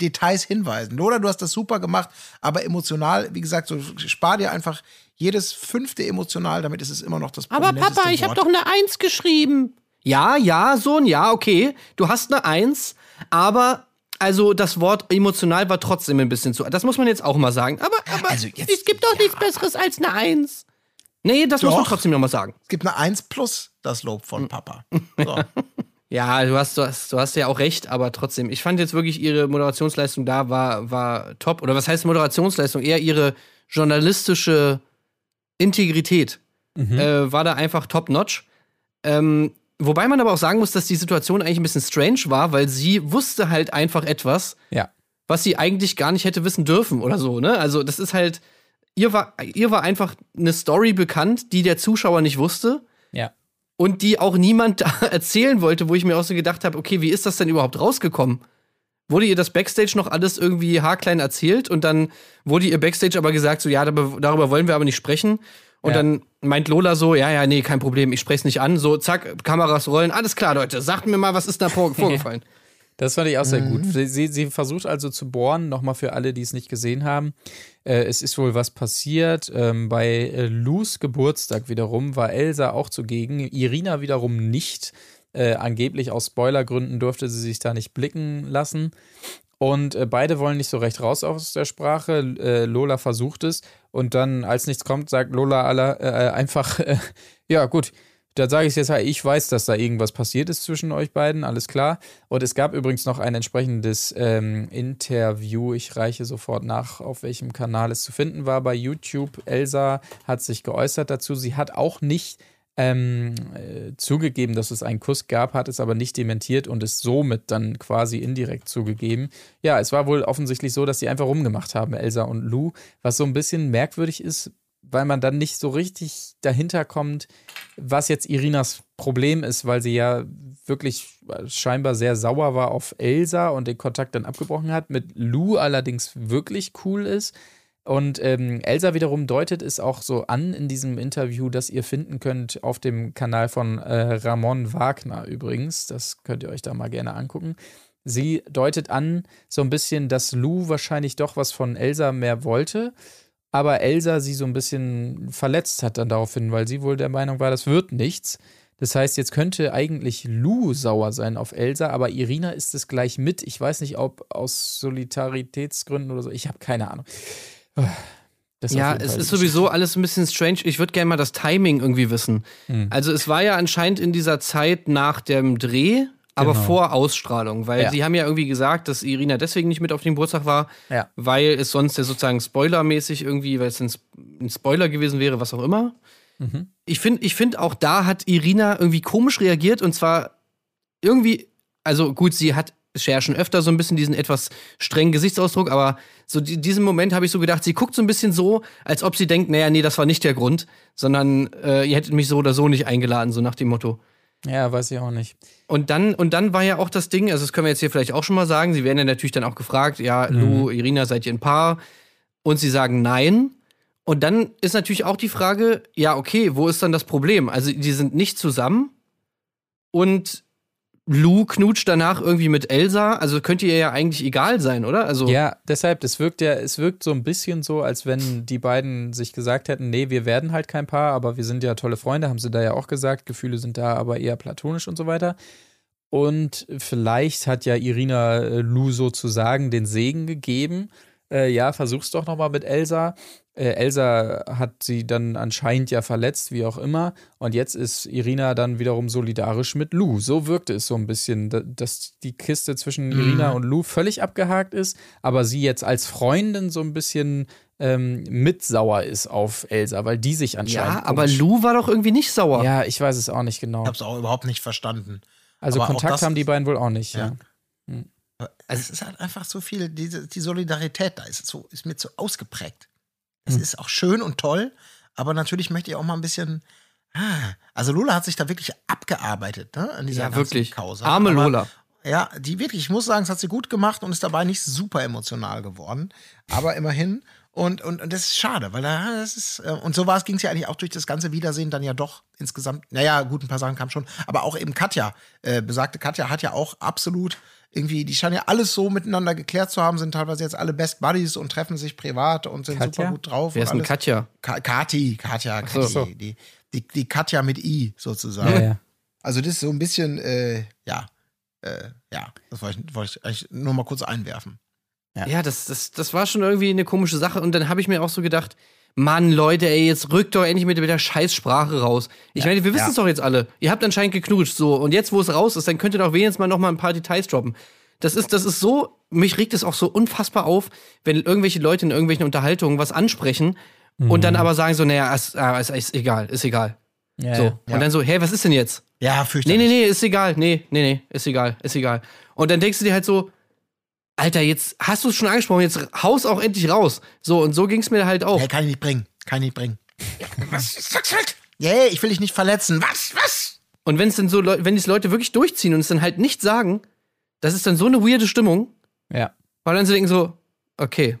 Details hinweisen. Lola, du hast das super gemacht, aber emotional, wie gesagt, so spar dir einfach jedes fünfte emotional, damit ist es immer noch das Aber prominenteste Papa, ich habe doch eine Eins geschrieben. Ja, ja, Sohn, ja, okay. Du hast eine Eins, aber also das Wort emotional war trotzdem ein bisschen zu. Das muss man jetzt auch mal sagen. Aber, aber Also jetzt- es gibt doch ja. nichts Besseres als eine Eins. Nee, das muss man Doch. trotzdem noch mal sagen. Es gibt eine Eins plus das Lob von Papa. (laughs) So. Ja, du hast, du hast, du hast ja auch recht, aber trotzdem. Ich fand jetzt wirklich ihre Moderationsleistung da war, war top. Oder was heißt Moderationsleistung? Eher ihre journalistische Integrität äh, war da einfach top-notch. Ähm, wobei man aber auch sagen muss, dass die Situation eigentlich ein bisschen strange war, weil sie wusste halt einfach etwas, Ja. was sie eigentlich gar nicht hätte wissen dürfen oder so, ne? Also, das ist halt, ihr war, ihr war einfach eine Story bekannt, die der Zuschauer nicht wusste Ja. und die auch niemand (laughs) erzählen wollte, wo ich mir auch so gedacht habe, okay, wie ist das denn überhaupt rausgekommen? Wurde ihr das Backstage noch alles irgendwie haarklein erzählt und dann wurde ihr Backstage aber gesagt, so ja, darüber, wollen wir aber nicht sprechen. Und Ja. dann meint Lola so, ja, ja, nee, kein Problem, ich spreche nicht an. So, zack, Kameras rollen, alles klar, Leute, sagt mir mal, was ist da vor (laughs) vorgefallen? Das fand ich auch sehr Mhm. gut. Sie, sie, sie versucht also zu bohren, nochmal für alle, die es nicht gesehen haben. Äh, es ist wohl was passiert. Ähm, bei äh, Lus Geburtstag wiederum war Elsa auch zugegen, Irina wiederum nicht. Äh, angeblich aus Spoilergründen durfte sie sich da nicht blicken lassen. Und äh, beide wollen nicht so recht raus aus der Sprache. Äh, Lola versucht es. Und dann, als nichts kommt, sagt Lola aller, äh, einfach, (laughs) äh, ja gut, dann sage ich es jetzt halt, ich weiß, dass da irgendwas passiert ist zwischen euch beiden, alles klar. Und es gab übrigens noch ein entsprechendes ähm, Interview. Ich reiche sofort nach, auf welchem Kanal es zu finden war. Bei YouTube. Elsa hat sich geäußert dazu. Sie hat auch nicht ähm, äh, zugegeben, dass es einen Kuss gab, hat es aber nicht dementiert und ist somit dann quasi indirekt zugegeben. Ja, es war wohl offensichtlich so, dass sie einfach rumgemacht haben, Elsa und Lou, was so ein bisschen merkwürdig ist, weil man dann nicht so richtig dahinter kommt, was jetzt Irinas Problem ist, weil sie ja wirklich scheinbar sehr sauer war auf Elsa und den Kontakt dann abgebrochen hat, mit Lou allerdings wirklich cool ist. Und ähm, Elsa wiederum deutet es auch so an in diesem Interview, das ihr finden könnt auf dem Kanal von äh, Ramon Wagner übrigens. Das könnt ihr euch da mal gerne angucken. Sie deutet an so ein bisschen, dass Lou wahrscheinlich doch was von Elsa mehr wollte, aber Elsa sie so ein bisschen verletzt hat dann daraufhin, weil sie wohl der Meinung war, das wird nichts. Das heißt, jetzt könnte eigentlich Lou sauer sein auf Elsa, aber Irina ist es gleich mit. Ich weiß nicht, ob aus Solidaritätsgründen oder so. Ich habe keine Ahnung. Das Ja, es ist sowieso alles ein bisschen strange. Ich würde gerne mal das Timing irgendwie wissen. Hm. Also es war ja anscheinend in dieser Zeit nach dem Dreh, aber Genau. vor Ausstrahlung, weil Ja. sie haben ja irgendwie gesagt, dass Irina deswegen nicht mit auf dem Geburtstag war, Ja. weil es sonst ja sozusagen spoilermäßig irgendwie, weil es ein Spoiler gewesen wäre, was auch immer. Mhm. Ich finde ich find auch da hat Irina irgendwie komisch reagiert und zwar irgendwie, also gut, sie hat schon öfter so ein bisschen diesen etwas strengen Gesichtsausdruck, aber so die, diesen Moment habe ich so gedacht, sie guckt so ein bisschen so, als ob sie denkt, naja, nee, das war nicht der Grund, sondern äh, ihr hättet mich so oder so nicht eingeladen, so nach dem Motto. Ja, weiß ich auch nicht. Und dann, und dann war ja auch das Ding, also das können wir jetzt hier vielleicht auch schon mal sagen, sie werden ja natürlich dann auch gefragt, ja, Lou, Irina, seid ihr ein Paar? Und sie sagen nein. Und dann ist natürlich auch die Frage, ja, okay, wo ist dann das Problem? Also, die sind nicht zusammen und Lou knutscht danach irgendwie mit Elsa, also könnte ihr ja eigentlich egal sein, oder? Also, Ja, deshalb, das wirkt ja, es wirkt so ein bisschen so, als wenn die beiden sich gesagt hätten, nee, wir werden halt kein Paar, aber wir sind ja tolle Freunde, haben sie da ja auch gesagt, Gefühle sind da, aber eher platonisch und so weiter. Und vielleicht hat ja Irina äh, Lu sozusagen den Segen gegeben. Äh, ja, versuch's doch nochmal mit Elsa. Äh, Elsa hat sie dann anscheinend ja verletzt, wie auch immer. Und jetzt ist Irina dann wiederum solidarisch mit Lu. So wirkte es so ein bisschen, da- dass die Kiste zwischen Irina und Lu völlig abgehakt ist, aber sie jetzt als Freundin so ein bisschen ähm, mitsauer ist auf Elsa, weil die sich anscheinend. Ja, aber Lou war doch irgendwie nicht sauer. Ja, ich weiß es auch nicht genau. Ich habe es auch überhaupt nicht verstanden. Also aber Kontakt haben die beiden wohl auch nicht, ja. Ja. Also es ist halt einfach so viel, diese, die Solidarität da ist, so, ist mir zu ausgeprägt. Es Hm. ist auch schön und toll, aber natürlich möchte ich auch mal ein bisschen. Ah, also Lola hat sich da wirklich abgearbeitet, ne? An dieser Ja, wirklich. Causa. Arme Aber- Lola. Ja, die wirklich, ich muss sagen, es hat sie gut gemacht und ist dabei nicht super emotional geworden. Aber immerhin. Und, und, und das ist schade, weil da, das ist, äh, und so war es, ging es ja eigentlich auch durch das ganze Wiedersehen dann ja doch insgesamt, naja, gut, ein paar Sachen kamen schon, aber auch eben Katja, äh, besagte Katja hat ja auch absolut irgendwie, die scheinen ja alles so miteinander geklärt zu haben, sind teilweise jetzt alle Best Buddies und treffen sich privat und sind Katja? super gut drauf. Wer ist denn. Katja? Ka Kati, Katja, so, Kati, so. Die, die, die Katja mit I sozusagen. Ja, ja. Also das ist so ein bisschen, äh, ja, äh, ja, das wollte ich, wollte ich eigentlich nur mal kurz einwerfen. Ja, das, das, das war schon irgendwie eine komische Sache. Und dann habe ich mir auch so gedacht, Mann, Leute, ey, jetzt rückt doch endlich mit der Scheißsprache raus. Ich meine, wir wissen ja. es doch jetzt alle. Ihr habt anscheinend geknutscht, so. Und jetzt, wo es raus ist, dann könnt ihr doch wenigstens mal noch mal ein paar Details droppen. Das ist, das ist so, mich regt es auch so unfassbar auf, wenn irgendwelche Leute in irgendwelchen Unterhaltungen was ansprechen und dann aber sagen so, naja, ist, ah, ist, ist egal, ist egal. Ja, so. ja. Und dann so, hä, was ist denn jetzt? Ja, Nee, fürchterlich. nee, nee, ist egal. Nee, nee, nee, ist egal, ist egal. Und dann denkst du dir halt so, Alter, jetzt hast du es schon angesprochen, jetzt haus auch endlich raus. So, und so ging es mir halt auch. Nee, kann ich nicht bringen. Kann ich nicht bringen. (laughs) Was? Sag's weg! Yeah, ich will dich nicht verletzen. Was? Was? Und wenn es dann so, Leu- wenn die Leute wirklich durchziehen und es dann halt nicht sagen, das ist dann so eine weirde Stimmung, ja. weil dann sie denken so, okay.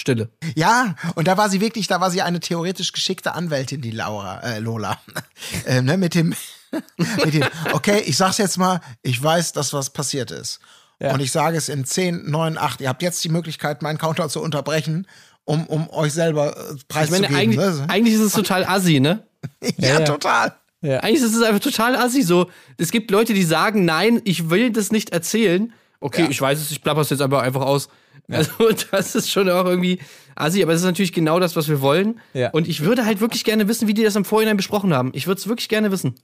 Stille. Ja, und da war sie wirklich, da war sie eine theoretisch geschickte Anwältin, die Laura, äh, Lola. (laughs) äh, ne, mit dem, (laughs) mit dem, okay, ich sag's jetzt mal, ich weiß, dass was passiert ist. Ja. Und ich sage es in 10, 9, 8. Ihr habt jetzt die Möglichkeit, meinen Counter zu unterbrechen, um, um euch selber äh, Ich preiszugeben. meine, eigentlich, ne? eigentlich ist es total assi, ne? (laughs) ja, Ja, ja. total. Eigentlich ist es einfach total assi. So, es gibt Leute, die sagen, nein, ich will das nicht erzählen. Okay, Ja. ich weiß es, ich plapper's jetzt aber einfach aus. Also, (laughs) das ist schon auch irgendwie assi, aber es ist natürlich genau das, was wir wollen. Ja. Und ich würde halt wirklich gerne wissen, wie die das im Vorhinein besprochen haben. Ich würde es wirklich gerne wissen.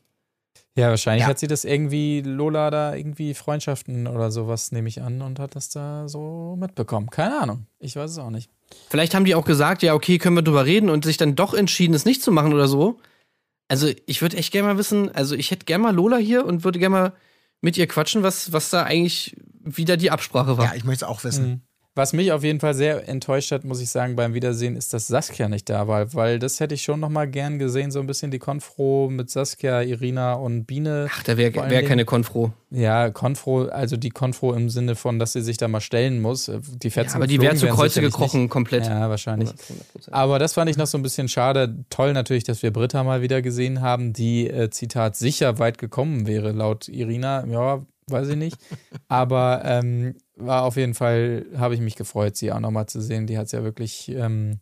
Ja, wahrscheinlich Ja. hat sie das irgendwie, Lola da irgendwie Freundschaften oder sowas, nehme ich an, und hat das da so mitbekommen. Keine Ahnung. Ich weiß es auch nicht. Vielleicht haben die auch gesagt, ja, okay, können wir drüber reden und sich dann doch entschieden, es nicht zu machen oder so. Also, ich würde echt gerne mal wissen, also ich hätte gerne mal Lola hier und würde gerne mal mit ihr quatschen, was, was da eigentlich wieder die Absprache war. Ja, ich möchte es auch wissen. Was mich auf jeden Fall sehr enttäuscht hat, muss ich sagen, beim Wiedersehen, ist, dass Saskia nicht da war, weil das hätte ich schon noch mal gern gesehen, so ein bisschen die Konfro mit Saskia, Irina und Biene. Ach, da wäre wär keine Konfro. Ja, Konfro, also die Konfro im Sinne von, dass sie sich da mal stellen muss. Die Fetzen Ja, aber die geflogen wäre zu wären Kreuze gekrochen, Nicht. komplett. Ja, wahrscheinlich. 100%. Aber das fand ich noch so ein bisschen schade. Toll natürlich, dass wir Britta mal wieder gesehen haben, die, äh, Zitat, sicher weit gekommen wäre, laut Irina. Ja, weiß ich nicht. (laughs) Aber ähm, war auf jeden Fall, habe ich mich gefreut, sie auch nochmal zu sehen. Die hat es ja wirklich, ähm,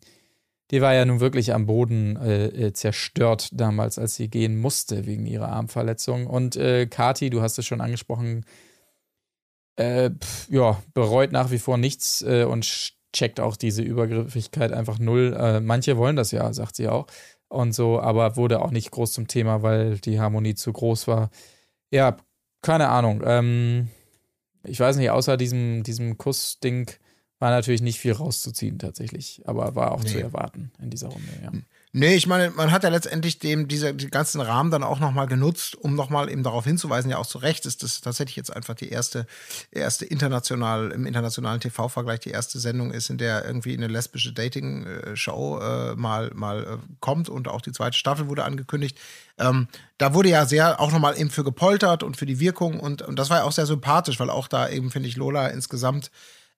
die war ja nun wirklich am Boden äh, äh, zerstört damals, als sie gehen musste wegen ihrer Armverletzung. Und äh, Kati, du hast es schon angesprochen, äh, pf, ja, bereut nach wie vor nichts äh, und checkt auch diese Übergriffigkeit einfach null. Äh, manche wollen das ja, sagt sie auch. Und so, aber wurde auch nicht groß zum Thema, weil die Harmonie zu groß war. Ja, keine Ahnung. Ähm, ich weiß nicht, außer diesem, diesem Kussding war natürlich nicht viel rauszuziehen tatsächlich, aber war auch Nee. zu erwarten in dieser Runde, ja. Nee, ich meine, man hat ja letztendlich dem, diese, die ganzen Rahmen dann auch nochmal genutzt, um nochmal eben darauf hinzuweisen, ja auch zu Recht ist das tatsächlich jetzt einfach die erste, erste international, im internationalen TV-Vergleich die erste Sendung ist, in der irgendwie eine lesbische Dating-Show äh, mal, mal äh, kommt und auch die zweite Staffel wurde angekündigt. Ähm, da wurde ja sehr auch nochmal eben für gepoltert und für die Wirkung und, und das war ja auch sehr sympathisch, weil auch da eben, finde ich, Lola insgesamt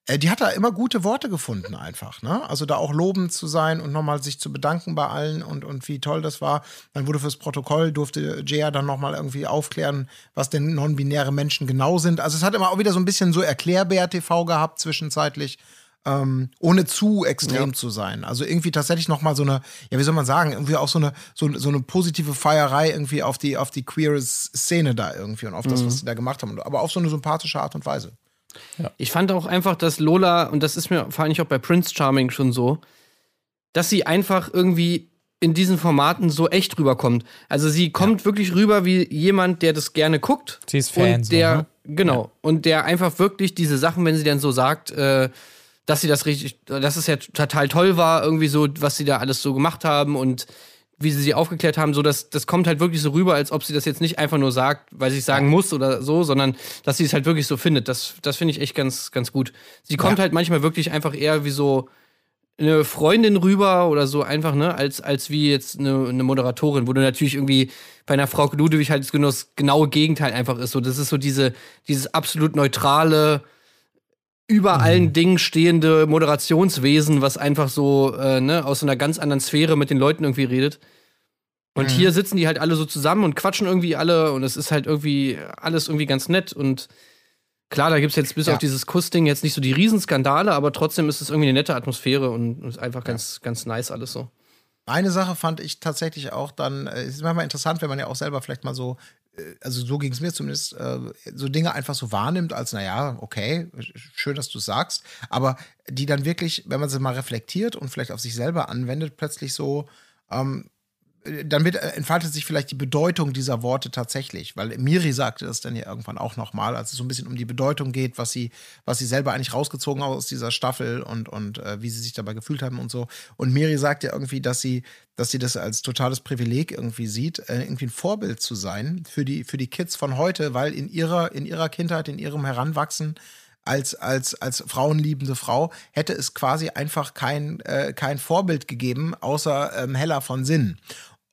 äh, die hat da immer gute Worte gefunden einfach, ne? Also da auch lobend zu sein und nochmal sich zu bedanken bei allen und, und wie toll das war. Dann wurde fürs Protokoll, durfte Jaya dann nochmal irgendwie aufklären, was denn non-binäre Menschen genau sind. Also es hat immer auch wieder so ein bisschen so Erklärbär-TV gehabt zwischenzeitlich. Ähm, ohne zu extrem Ja. zu sein. Also irgendwie tatsächlich noch mal so eine, ja, wie soll man sagen, irgendwie auch so eine, so, so eine positive Feierei irgendwie auf die, auf die queere Szene da irgendwie und auf das, Mhm. was sie da gemacht haben. Aber auf so eine sympathische Art und Weise. Ich fand auch einfach, dass Lola, und das ist mir vor allem auch bei Prince Charming schon so, dass sie einfach irgendwie in diesen Formaten so echt rüberkommt. Also sie kommt wirklich rüber wie jemand, der das gerne guckt. Sie ist Fan, Und so, der, ne? genau, und der einfach wirklich diese Sachen, wenn sie dann so sagt, äh, dass sie das richtig, dass es ja total toll war, irgendwie so, was sie da alles so gemacht haben und wie sie sie aufgeklärt haben, so dass das kommt halt wirklich so rüber, als ob sie das jetzt nicht einfach nur sagt, weil sie es sagen muss oder so, sondern dass sie es halt wirklich so findet. Das, das finde ich echt ganz, ganz gut. Sie kommt Ja. halt manchmal wirklich einfach eher wie so eine Freundin rüber oder so einfach, ne, als, als wie jetzt eine, eine Moderatorin, wo du natürlich irgendwie bei einer Frau Ludwig halt genau das genaue Gegenteil einfach ist. So, das ist so diese, dieses absolut neutrale, über allen Dingen stehende Moderationswesen, was einfach so, äh, ne, aus einer ganz anderen Sphäre mit den Leuten irgendwie redet. Und hier sitzen die halt alle so zusammen und quatschen irgendwie alle und es ist halt irgendwie alles irgendwie ganz nett und klar, da gibt's jetzt bis Ja. auf dieses Kussding jetzt nicht so die Riesenskandale, aber trotzdem ist es irgendwie eine nette Atmosphäre und ist einfach ganz, ganz nice alles so. Eine Sache fand ich tatsächlich auch dann, äh, es ist manchmal interessant, wenn man ja auch selber vielleicht mal so, also so ging es mir zumindest, äh, so Dinge einfach so wahrnimmt, als naja, okay, schön, dass du es sagst, aber die dann wirklich, wenn man sie mal reflektiert und vielleicht auf sich selber anwendet, plötzlich so, ähm, äh, dann wird, äh, entfaltet sich vielleicht die Bedeutung dieser Worte tatsächlich, weil Miri sagte das dann ja irgendwann auch nochmal, als es so ein bisschen um die Bedeutung geht, was sie, was sie selber eigentlich rausgezogen haben aus dieser Staffel und, und äh, wie sie sich dabei gefühlt haben und so. Und Miri sagt ja irgendwie, dass sie, dass sie das als totales Privileg irgendwie sieht, äh, irgendwie ein Vorbild zu sein für die, für die Kids von heute, weil in ihrer, in ihrer Kindheit, in ihrem Heranwachsen als, als, als frauenliebende Frau hätte es quasi einfach kein, äh, kein Vorbild gegeben, außer ähm, Hella von Sinn.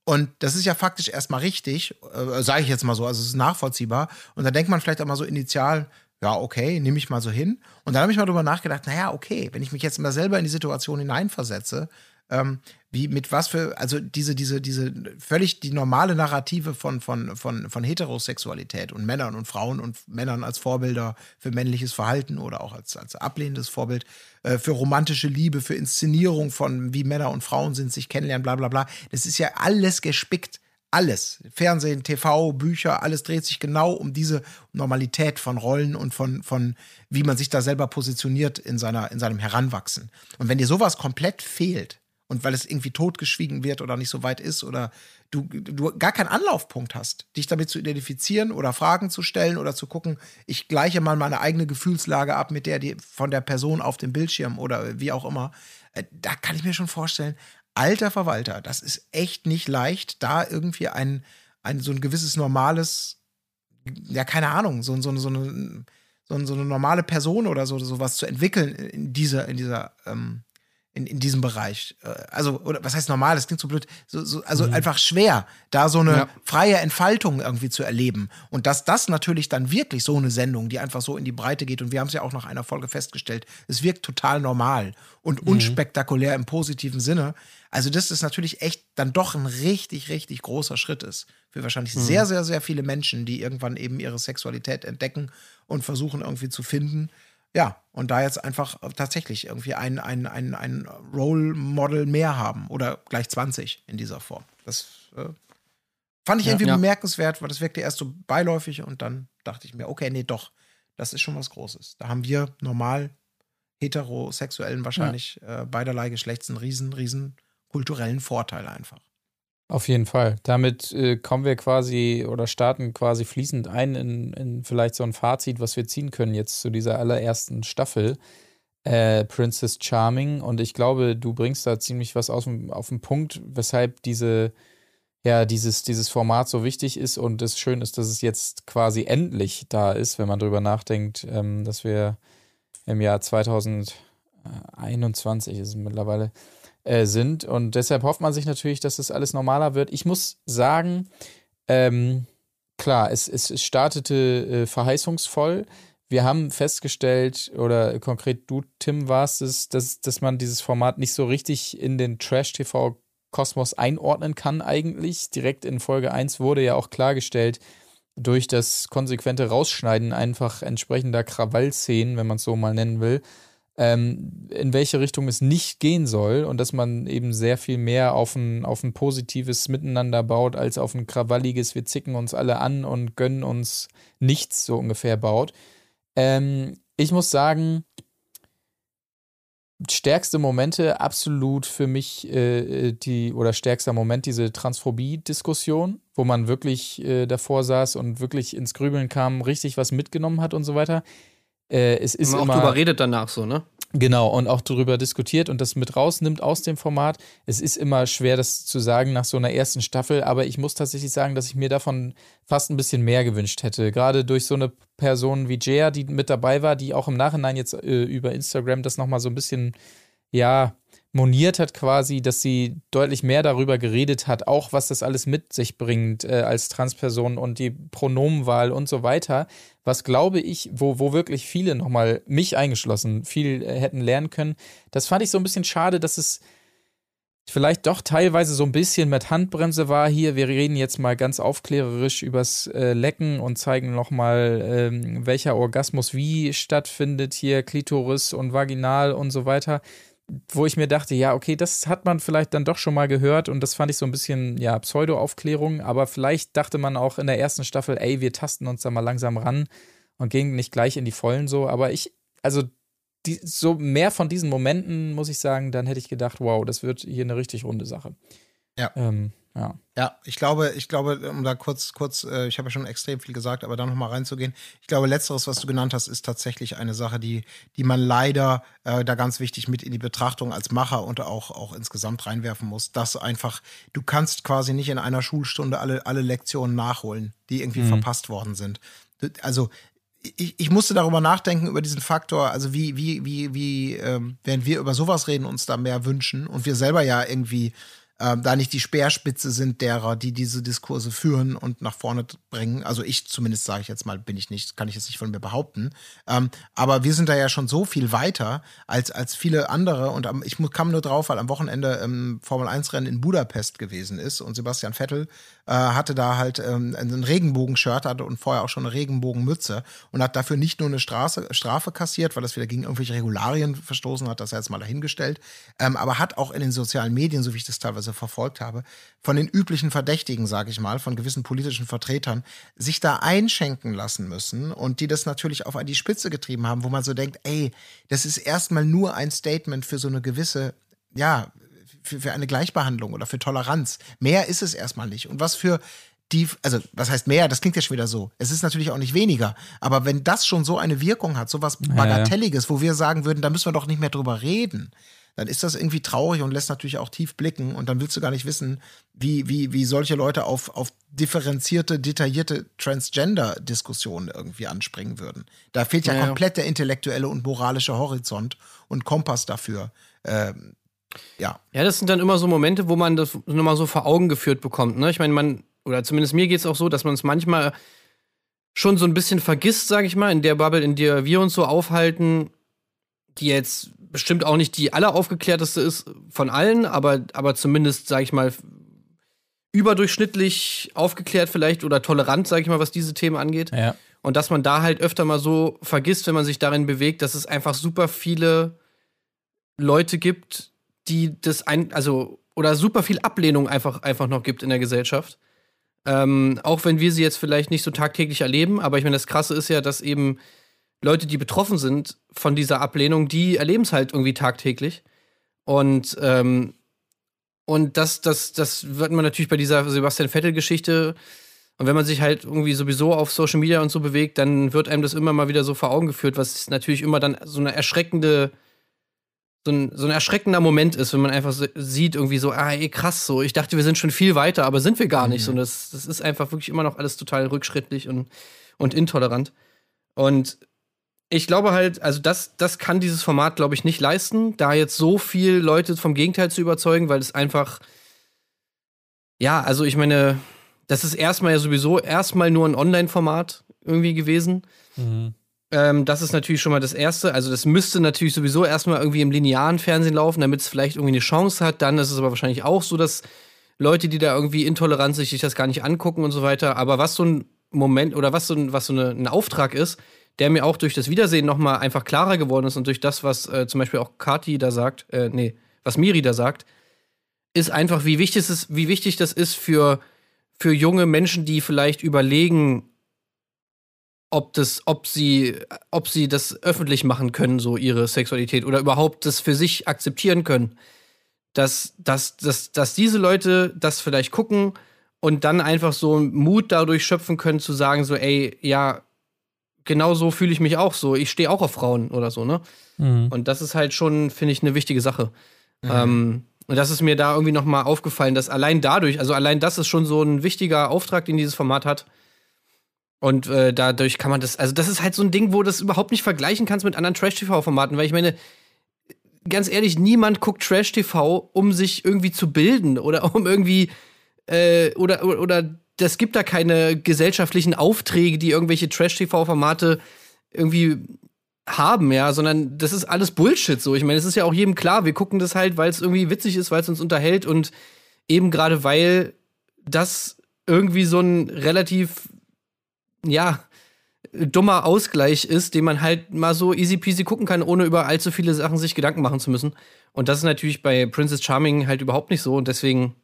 Und das ist ja faktisch erstmal richtig, äh, sage ich jetzt mal so, also es ist nachvollziehbar. Und da denkt man vielleicht auch mal so initial, ja, okay, nehme ich mal so hin. Und dann habe ich mal drüber nachgedacht, naja, okay, wenn ich mich jetzt mal selber in die Situation hineinversetze, ähm, wie mit was für, also diese, diese, diese völlig die normale Narrative von, von, von, von Heterosexualität und Männern und Frauen und Männern als Vorbilder für männliches Verhalten oder auch als, als ablehnendes Vorbild, äh, für romantische Liebe, für Inszenierung von wie Männer und Frauen sind, sich kennenlernen, bla bla bla. Das ist ja alles gespickt. Alles. Fernsehen, TV, Bücher, alles dreht sich genau um diese Normalität von Rollen und von, von wie man sich da selber positioniert in, seiner, in seinem Heranwachsen. Und wenn dir sowas komplett fehlt, und weil es irgendwie totgeschwiegen wird oder nicht so weit ist oder du, du gar keinen Anlaufpunkt hast, dich damit zu identifizieren oder Fragen zu stellen oder zu gucken, ich gleiche mal meine eigene Gefühlslage ab mit der die, von der Person auf dem Bildschirm oder wie auch immer, äh, da kann ich mir schon vorstellen, alter Verwalter, das ist echt nicht leicht, da irgendwie ein, ein so ein gewisses normales, ja, keine Ahnung, so, so, so, eine, so, so eine normale Person oder so sowas zu entwickeln in dieser, in dieser, ähm, in, in diesem Bereich. Äh, Also, oder was heißt normal, das klingt so blöd, so, so, also einfach schwer, da so eine Ja. freie Entfaltung irgendwie zu erleben. Und dass das natürlich dann wirklich so eine Sendung, die einfach so in die Breite geht, und wir haben es ja auch nach einer Folge festgestellt, es wirkt total normal und unspektakulär im positiven Sinne. Also, das ist natürlich echt dann doch ein richtig, richtig großer Schritt ist. Für wahrscheinlich sehr, sehr, sehr viele Menschen, die irgendwann eben ihre Sexualität entdecken und versuchen irgendwie zu finden. Ja, und da jetzt einfach tatsächlich irgendwie ein, ein, ein, ein Role Model mehr haben oder gleich 20 in dieser Form. Das äh, fand ich irgendwie Ja. bemerkenswert, weil das wirkte erst so beiläufig und dann dachte ich mir, okay, nee, doch, das ist schon was Großes. Da haben wir normal heterosexuellen wahrscheinlich äh, beiderlei Geschlechts einen riesen, riesen kulturellen Vorteil einfach. Auf jeden Fall. Damit äh, kommen wir quasi oder starten quasi fließend ein in, in vielleicht so ein Fazit, was wir ziehen können jetzt zu dieser allerersten Staffel. Äh, Princess Charming. Und ich glaube, du bringst da ziemlich was aus, auf den Punkt, weshalb diese, ja, dieses, dieses Format so wichtig ist und es schön ist, dass es jetzt quasi endlich da ist, wenn man drüber nachdenkt, ähm, dass wir im Jahr 2021 ist es mittlerweile äh, sind. Und deshalb hofft man sich natürlich, dass das alles normaler wird. Ich muss sagen, ähm, klar, es, es, startete äh, verheißungsvoll. Wir haben festgestellt, oder konkret du, Tim, warst es, dass, dass man dieses Format nicht so richtig in den Trash-TV-Kosmos einordnen kann, eigentlich. Direkt in Folge 1 wurde ja auch klargestellt, durch das konsequente Rausschneiden einfach entsprechender Krawallszenen, wenn man es so mal nennen will, ähm, in welche Richtung es nicht gehen soll und dass man eben sehr viel mehr auf ein, auf ein positives Miteinander baut, als auf ein krawalliges, wir zicken uns alle an und gönnen uns nichts so ungefähr baut. Ähm, ich muss sagen, stärkste Momente absolut für mich äh, die oder stärkster Moment diese Transphobie-Diskussion, wo man wirklich äh, davor saß und wirklich ins Grübeln kam, richtig was mitgenommen hat und so weiter. Äh, es ist man auch immer, drüber redet danach so, ne? Genau, und auch darüber diskutiert und das mit rausnimmt aus dem Format. Es ist immer schwer, das zu sagen nach so einer ersten Staffel, aber ich muss tatsächlich sagen, dass ich mir davon fast ein bisschen mehr gewünscht hätte. Gerade durch so eine Person wie Jaya, die mit dabei war, die auch im Nachhinein jetzt äh, über Instagram das nochmal so ein bisschen, ja, moniert hat quasi, dass sie deutlich mehr darüber geredet hat, auch was das alles mit sich bringt äh, als Transperson und die Pronomenwahl und so weiter, was glaube ich, wo, wo wirklich viele nochmal, mich eingeschlossen, viel äh, hätten lernen können. Das fand ich so ein bisschen schade, dass es vielleicht doch teilweise so ein bisschen mit Handbremse war hier. Wir reden jetzt mal ganz aufklärerisch übers äh, Lecken und zeigen nochmal, ähm, welcher Orgasmus wie stattfindet hier, Klitoris und Vaginal und so weiter wo ich mir dachte, ja, okay, das hat man vielleicht dann doch schon mal gehört und das fand ich so ein bisschen, ja, Pseudo-Aufklärung, aber vielleicht dachte man auch in der ersten Staffel, ey, wir tasten uns da mal langsam ran und gehen nicht gleich in die Vollen so, aber ich, also die, so mehr von diesen Momenten, muss ich sagen, dann hätte ich gedacht, wow, das wird hier eine richtig runde Sache. Ja. Ähm, ja. Ja, ich glaube, ich glaube, um da kurz, kurz, äh, ich habe ja schon extrem viel gesagt, aber da nochmal reinzugehen. Ich glaube, letzteres, was du genannt hast, ist tatsächlich eine Sache, die, die man leider äh, da ganz wichtig mit in die Betrachtung als Macher und auch, auch insgesamt reinwerfen muss. Dass einfach, du kannst quasi nicht in einer Schulstunde alle, alle Lektionen nachholen, die irgendwie Mhm. verpasst worden sind. Also, ich, ich musste darüber nachdenken, über diesen Faktor, also wie, wie, wie, wie, ähm, wenn wir über sowas reden, uns da mehr wünschen und wir selber ja irgendwie ähm, da nicht die Speerspitze sind derer, die diese Diskurse führen und nach vorne bringen. Also ich zumindest sage ich jetzt mal, bin ich nicht, kann ich jetzt nicht von mir behaupten. Ähm, aber wir sind da ja schon so viel weiter als, als viele andere. Und am, ich kam nur drauf, weil am Wochenende ähm, Formel 1 Rennen in Budapest gewesen ist und Sebastian Vettel äh, hatte da halt ähm, ein Regenbogen-Shirt hatte und vorher auch schon eine Regenbogenmütze und hat dafür nicht nur eine Straße, Strafe kassiert, weil das wieder gegen irgendwelche Regularien verstoßen hat, das er jetzt mal dahingestellt, ähm, aber hat auch in den sozialen Medien, so wie ich das teilweise verfolgt habe, von den üblichen Verdächtigen, sage ich mal, von gewissen politischen Vertretern, sich da einschenken lassen müssen und die das natürlich auf die Spitze getrieben haben, wo man so denkt, ey, das ist erstmal nur ein Statement für so eine gewisse, ja, für, für eine Gleichbehandlung oder für Toleranz. Mehr ist es erstmal nicht. Und was für die, also was heißt mehr? Das klingt ja schon wieder so. Es ist natürlich auch nicht weniger. Aber wenn das schon so eine Wirkung hat, so was Bagatelliges, wo wir sagen würden, da müssen wir doch nicht mehr drüber reden, dann ist das irgendwie traurig und lässt natürlich auch tief blicken. Und dann willst du gar nicht wissen, wie, wie, wie solche Leute auf, auf differenzierte, detaillierte Transgender-Diskussionen irgendwie anspringen würden. Da fehlt ja, Ja, komplett der intellektuelle und moralische Horizont und Kompass dafür. Ähm, ja. Ja, das sind dann immer so Momente, wo man das nochmal so vor Augen geführt bekommt. Ne? Ich meine, man, oder zumindest mir geht es auch so, dass man es manchmal schon so ein bisschen vergisst, sage ich mal, in der Bubble, in der wir uns so aufhalten, die jetzt bestimmt auch nicht die alleraufgeklärteste ist von allen, aber, aber zumindest, sage ich mal, überdurchschnittlich aufgeklärt vielleicht oder tolerant, sage ich mal, was diese Themen angeht. Ja. Und dass man da halt öfter mal so vergisst, wenn man sich darin bewegt, dass es einfach super viele Leute gibt, die das ein, also, oder super viel Ablehnung einfach, einfach noch gibt in der Gesellschaft. Ähm, auch wenn wir sie jetzt vielleicht nicht so tagtäglich erleben, aber ich meine, das Krasse ist ja, dass eben Leute, die betroffen sind von dieser Ablehnung, die erleben es halt irgendwie tagtäglich. Und, ähm, und das, das, das wird man natürlich bei dieser Sebastian Vettel-Geschichte und wenn man sich halt irgendwie sowieso auf Social Media und so bewegt, dann wird einem das immer mal wieder so vor Augen geführt, was natürlich immer dann so eine erschreckende, so ein, so ein erschreckender Moment ist, wenn man einfach so sieht, irgendwie so, ah, ey, krass, so, ich dachte, wir sind schon viel weiter, aber sind wir gar nicht. So, das, das ist einfach wirklich immer noch alles total rückschrittlich und, und intolerant. Und ich glaube halt, also das, das kann dieses Format, glaube ich, nicht leisten, da jetzt so viel Leute vom Gegenteil zu überzeugen, weil es einfach, ja, also ich meine, das ist erstmal ja sowieso erstmal nur ein Online-Format irgendwie gewesen. Ähm, das ist natürlich schon mal das Erste. Also das müsste natürlich sowieso erstmal irgendwie im linearen Fernsehen laufen, damit es vielleicht irgendwie eine Chance hat. Dann ist es aber wahrscheinlich auch so, dass Leute, die da irgendwie intolerant sind, sich das gar nicht angucken und so weiter. Aber was so ein Moment oder was so ein, was so eine, ein Auftrag ist, der mir auch durch das Wiedersehen nochmal einfach klarer geworden ist und durch das, was äh, zum Beispiel auch Kati da sagt, äh, nee, was Miri da sagt, ist einfach, wie wichtig es ist, wie wichtig das ist für, für junge Menschen, die vielleicht überlegen, ob das, ob sie, ob sie das öffentlich machen können, so ihre Sexualität, oder überhaupt das für sich akzeptieren können. Dass, dass, dass, dass diese Leute das vielleicht gucken und dann einfach so Mut dadurch schöpfen können, zu sagen, so, ey, ja, genau so fühle ich mich auch so. Ich stehe auch auf Frauen oder so, ne? Mhm. Und das ist halt schon, finde ich, eine wichtige Sache. Ähm, und das ist mir da irgendwie noch mal aufgefallen, dass allein dadurch, also allein das ist schon so ein wichtiger Auftrag, den dieses Format hat. Und äh, dadurch kann man das, also das ist halt so ein Ding, wo du das überhaupt nicht vergleichen kannst mit anderen Trash-TV-Formaten, weil ich meine, ganz ehrlich, niemand guckt Trash-TV, um sich irgendwie zu bilden oder um irgendwie, äh, oder, oder, oder das gibt da keine gesellschaftlichen Aufträge, die irgendwelche Trash-TV-Formate irgendwie haben, ja, sondern das ist alles Bullshit so. Ich meine, es ist ja auch jedem klar, wir gucken das halt, weil es irgendwie witzig ist, weil es uns unterhält und eben gerade weil das irgendwie so ein relativ, ja, dummer Ausgleich ist, den man halt mal so easy peasy gucken kann, ohne über allzu viele Sachen sich Gedanken machen zu müssen. Und das ist natürlich bei Princess Charming halt überhaupt nicht so und deswegen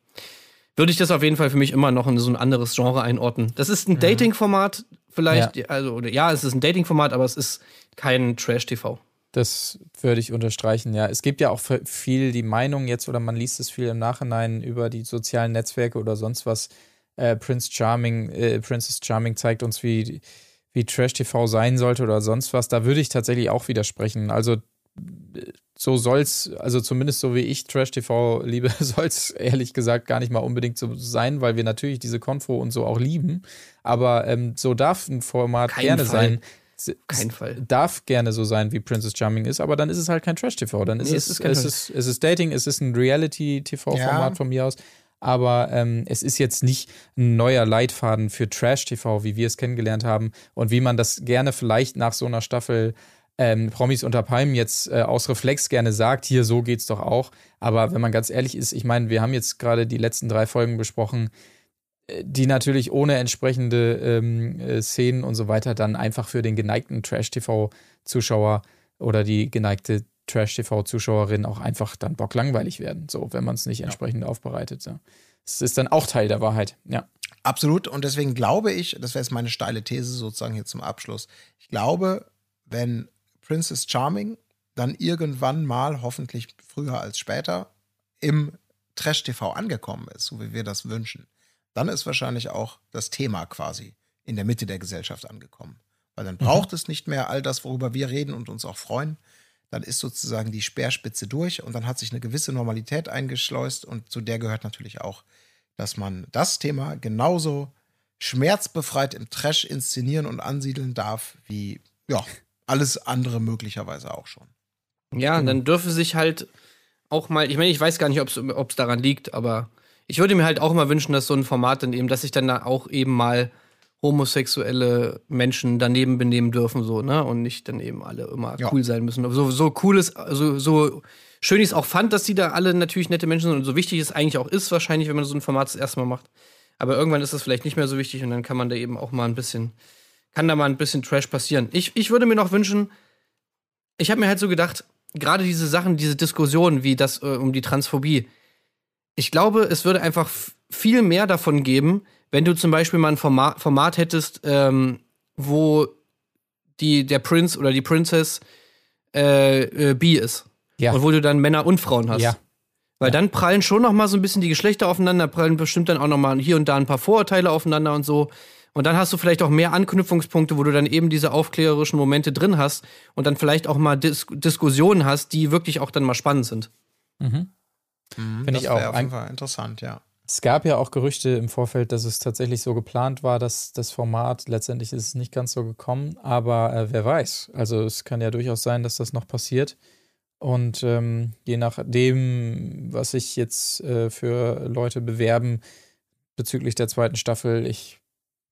würde ich das auf jeden Fall für mich immer noch in so ein anderes Genre einordnen. Das ist ein Dating-Format, vielleicht, also, oder, ja, es ist ein Dating-Format, aber es ist kein Trash-TV. Das würde ich unterstreichen, ja. Es gibt ja auch viel die Meinung jetzt oder man liest es viel im Nachhinein über die sozialen Netzwerke oder sonst was. Äh, Prince Charming, äh, Princess Charming zeigt uns, wie, wie Trash TV sein sollte oder sonst was. Da würde ich tatsächlich auch widersprechen. Also so soll's, also zumindest so wie ich Trash TV liebe, (laughs) soll's ehrlich gesagt gar nicht mal unbedingt so sein, weil wir natürlich diese Konfo und so auch lieben. Aber ähm, so darf ein Format Kein gerne Fall. sein. Kein Fall. darf gerne so sein, wie Princess Charming ist, aber dann ist es halt kein Trash-TV. Dann ist Nee, es, es ist kein es, Trash. ist, es ist Dating, es ist ein Reality-TV-Format Ja. von mir aus. Aber ähm, es ist jetzt nicht ein neuer Leitfaden für Trash-TV, wie wir es kennengelernt haben und wie man das gerne vielleicht nach so einer Staffel ähm, Promis unter Palmen jetzt äh, aus Reflex gerne sagt, hier so geht's doch auch. Aber wenn man ganz ehrlich ist, ich meine, wir haben jetzt gerade die letzten drei Folgen besprochen, äh, die natürlich ohne entsprechende ähm, äh, Szenen und so weiter dann einfach für den geneigten Trash-TV-Zuschauer oder die geneigte Trash-TV-Zuschauerin auch einfach dann bocklangweilig werden, so, wenn man es nicht entsprechend aufbereitet. Ja. Das ist dann auch Teil der Wahrheit, ja. Absolut. Und deswegen glaube ich, das wäre jetzt meine steile These sozusagen hier zum Abschluss. Ich glaube, wenn Princess Charming dann irgendwann mal, hoffentlich früher als später, im Trash-TV angekommen ist, so wie wir das wünschen, dann ist wahrscheinlich auch das Thema quasi in der Mitte der Gesellschaft angekommen. Weil dann braucht es nicht mehr all das, worüber wir reden und uns auch freuen. Dann ist sozusagen die Speerspitze durch und dann hat sich eine gewisse Normalität eingeschleust und zu der gehört natürlich auch dass man das Thema genauso schmerzbefreit im Trash inszenieren und ansiedeln darf, wie ja, alles andere möglicherweise auch schon. Ja, und dann dürfen sich halt auch mal, ich meine, ich weiß gar nicht, ob es daran liegt, aber ich würde mir halt auch mal wünschen, dass so ein Format dann eben, dass sich dann da auch eben mal homosexuelle Menschen daneben benehmen dürfen, so, ne? Und nicht dann eben alle immer Ja. cool sein müssen. So, so cool ist, also so schön ich es auch fand, dass die da alle natürlich nette Menschen sind und so wichtig es eigentlich auch ist, wahrscheinlich, wenn man so ein Format das erste Mal macht. Aber irgendwann ist das vielleicht nicht mehr so wichtig und dann kann man da eben auch mal ein bisschen, kann da mal ein bisschen Trash passieren. Ich, ich würde mir noch wünschen, ich habe mir halt so gedacht, gerade diese Sachen, diese Diskussionen wie das äh, um die Transphobie, ich glaube, es würde einfach viel mehr davon geben, wenn du zum Beispiel mal ein Format, Format hättest, ähm, wo die, der Prinz oder die Princess äh, äh, bi ist. Ja. Und wo du dann Männer und Frauen hast. Ja. Weil dann prallen schon noch mal so ein bisschen die Geschlechter aufeinander, prallen bestimmt dann auch noch mal hier und da ein paar Vorurteile aufeinander und so. Und dann hast du vielleicht auch mehr Anknüpfungspunkte, wo du dann eben diese aufklärerischen Momente drin hast und dann vielleicht auch mal Dis Diskussionen hast, die wirklich auch dann mal spannend sind. Finde Das ich auch. wäre auf jeden Fall interessant, ja. Es gab ja auch Gerüchte im Vorfeld, dass es tatsächlich so geplant war, dass das Format, letztendlich ist es nicht ganz so gekommen, aber äh, wer weiß. Also es kann ja durchaus sein, dass das noch passiert. Und ähm, je nachdem, was sich jetzt äh, für Leute bewerben bezüglich der zweiten Staffel, ich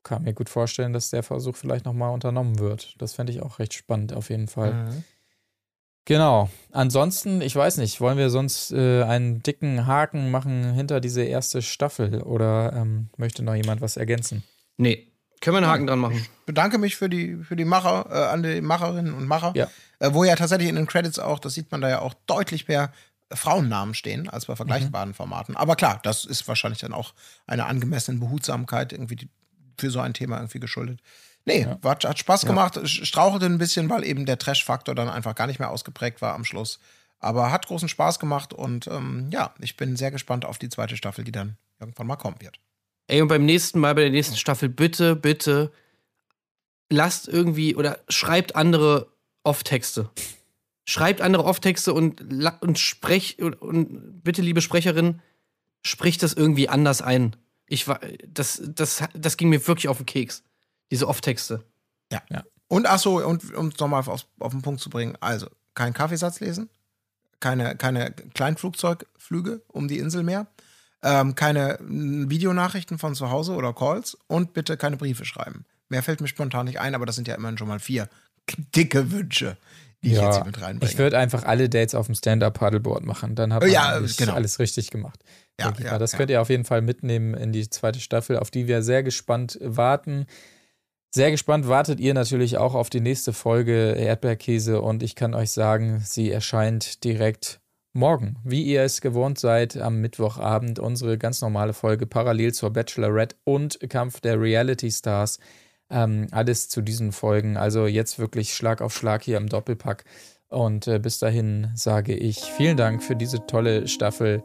kann mir gut vorstellen, dass der Versuch vielleicht nochmal unternommen wird. Das fände ich auch recht spannend auf jeden Fall. Mhm. Genau. Ansonsten, ich weiß nicht, wollen wir sonst äh, einen dicken Haken machen hinter diese erste Staffel oder ähm, möchte noch jemand was ergänzen? Nee, Können wir einen Haken dran machen? bedanke mich für die, für die Macher, äh, an die Macherinnen und Macher. Ja. Äh, wo ja tatsächlich in den Credits auch, das sieht man da ja auch deutlich mehr Frauennamen stehen als bei vergleichbaren Formaten. Aber klar, das ist wahrscheinlich dann auch einer angemessenen Behutsamkeit irgendwie die, für so ein Thema irgendwie geschuldet. Nee, hat, hat Spaß gemacht, sch- strauchelte ein bisschen, weil eben der Trash-Faktor dann einfach gar nicht mehr ausgeprägt war am Schluss. Aber hat großen Spaß gemacht und ähm, ja, ich bin sehr gespannt auf die zweite Staffel, die dann irgendwann mal kommen wird. Ey, und beim nächsten Mal, bei der nächsten Staffel, bitte, bitte lasst irgendwie oder schreibt andere Off-Texte. Schreibt andere Off-Texte und, und sprech und, und bitte, liebe Sprecherin, sprich das irgendwie anders ein. Ich war, das, das, das ging mir wirklich auf den Keks. Diese Off-Texte. Ja. Ja. Und ach so, und um es nochmal auf, auf den Punkt zu bringen, also kein Kaffeesatz lesen, keine, keine Kleinflugzeugflüge um die Insel mehr, ähm, keine Videonachrichten von zu Hause oder Calls und bitte keine Briefe schreiben. Mehr fällt mir spontan nicht ein, aber das sind ja immerhin schon mal vier dicke Wünsche, die ich jetzt hier mit reinbringe. ich würde einfach alle Dates auf dem Stand-Up-Paddleboard machen. Dann hat man Ja, alles, genau. alles richtig gemacht. Ja, ich ja, das ja. könnt ihr auf jeden Fall mitnehmen in die zweite Staffel, auf die wir sehr gespannt warten. Sehr gespannt wartet ihr natürlich auch auf die nächste Folge Erdbeerkäse und ich kann euch sagen, sie erscheint direkt morgen, wie ihr es gewohnt seid, am Mittwochabend unsere ganz normale Folge parallel zur Bachelorette und Kampf der Reality Stars. Ähm, alles zu diesen Folgen. Also jetzt wirklich Schlag auf Schlag hier im Doppelpack. Und äh, bis dahin sage ich vielen Dank für diese tolle Staffel.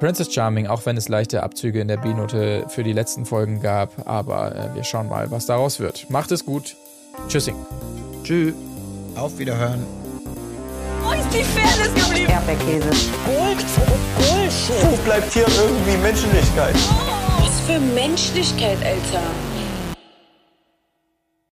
Princess Charming, auch wenn es leichte Abzüge in der B-Note für die letzten Folgen gab, aber äh, wir schauen mal, was daraus wird. Macht es gut. Tschüssing. Tschüss. Auf Wiederhören. Wo ist die Fairness geblieben? Erdbeerkäse. Gold, Bullshit. Wo bleibt hier irgendwie Menschlichkeit? Was für Menschlichkeit, Alter.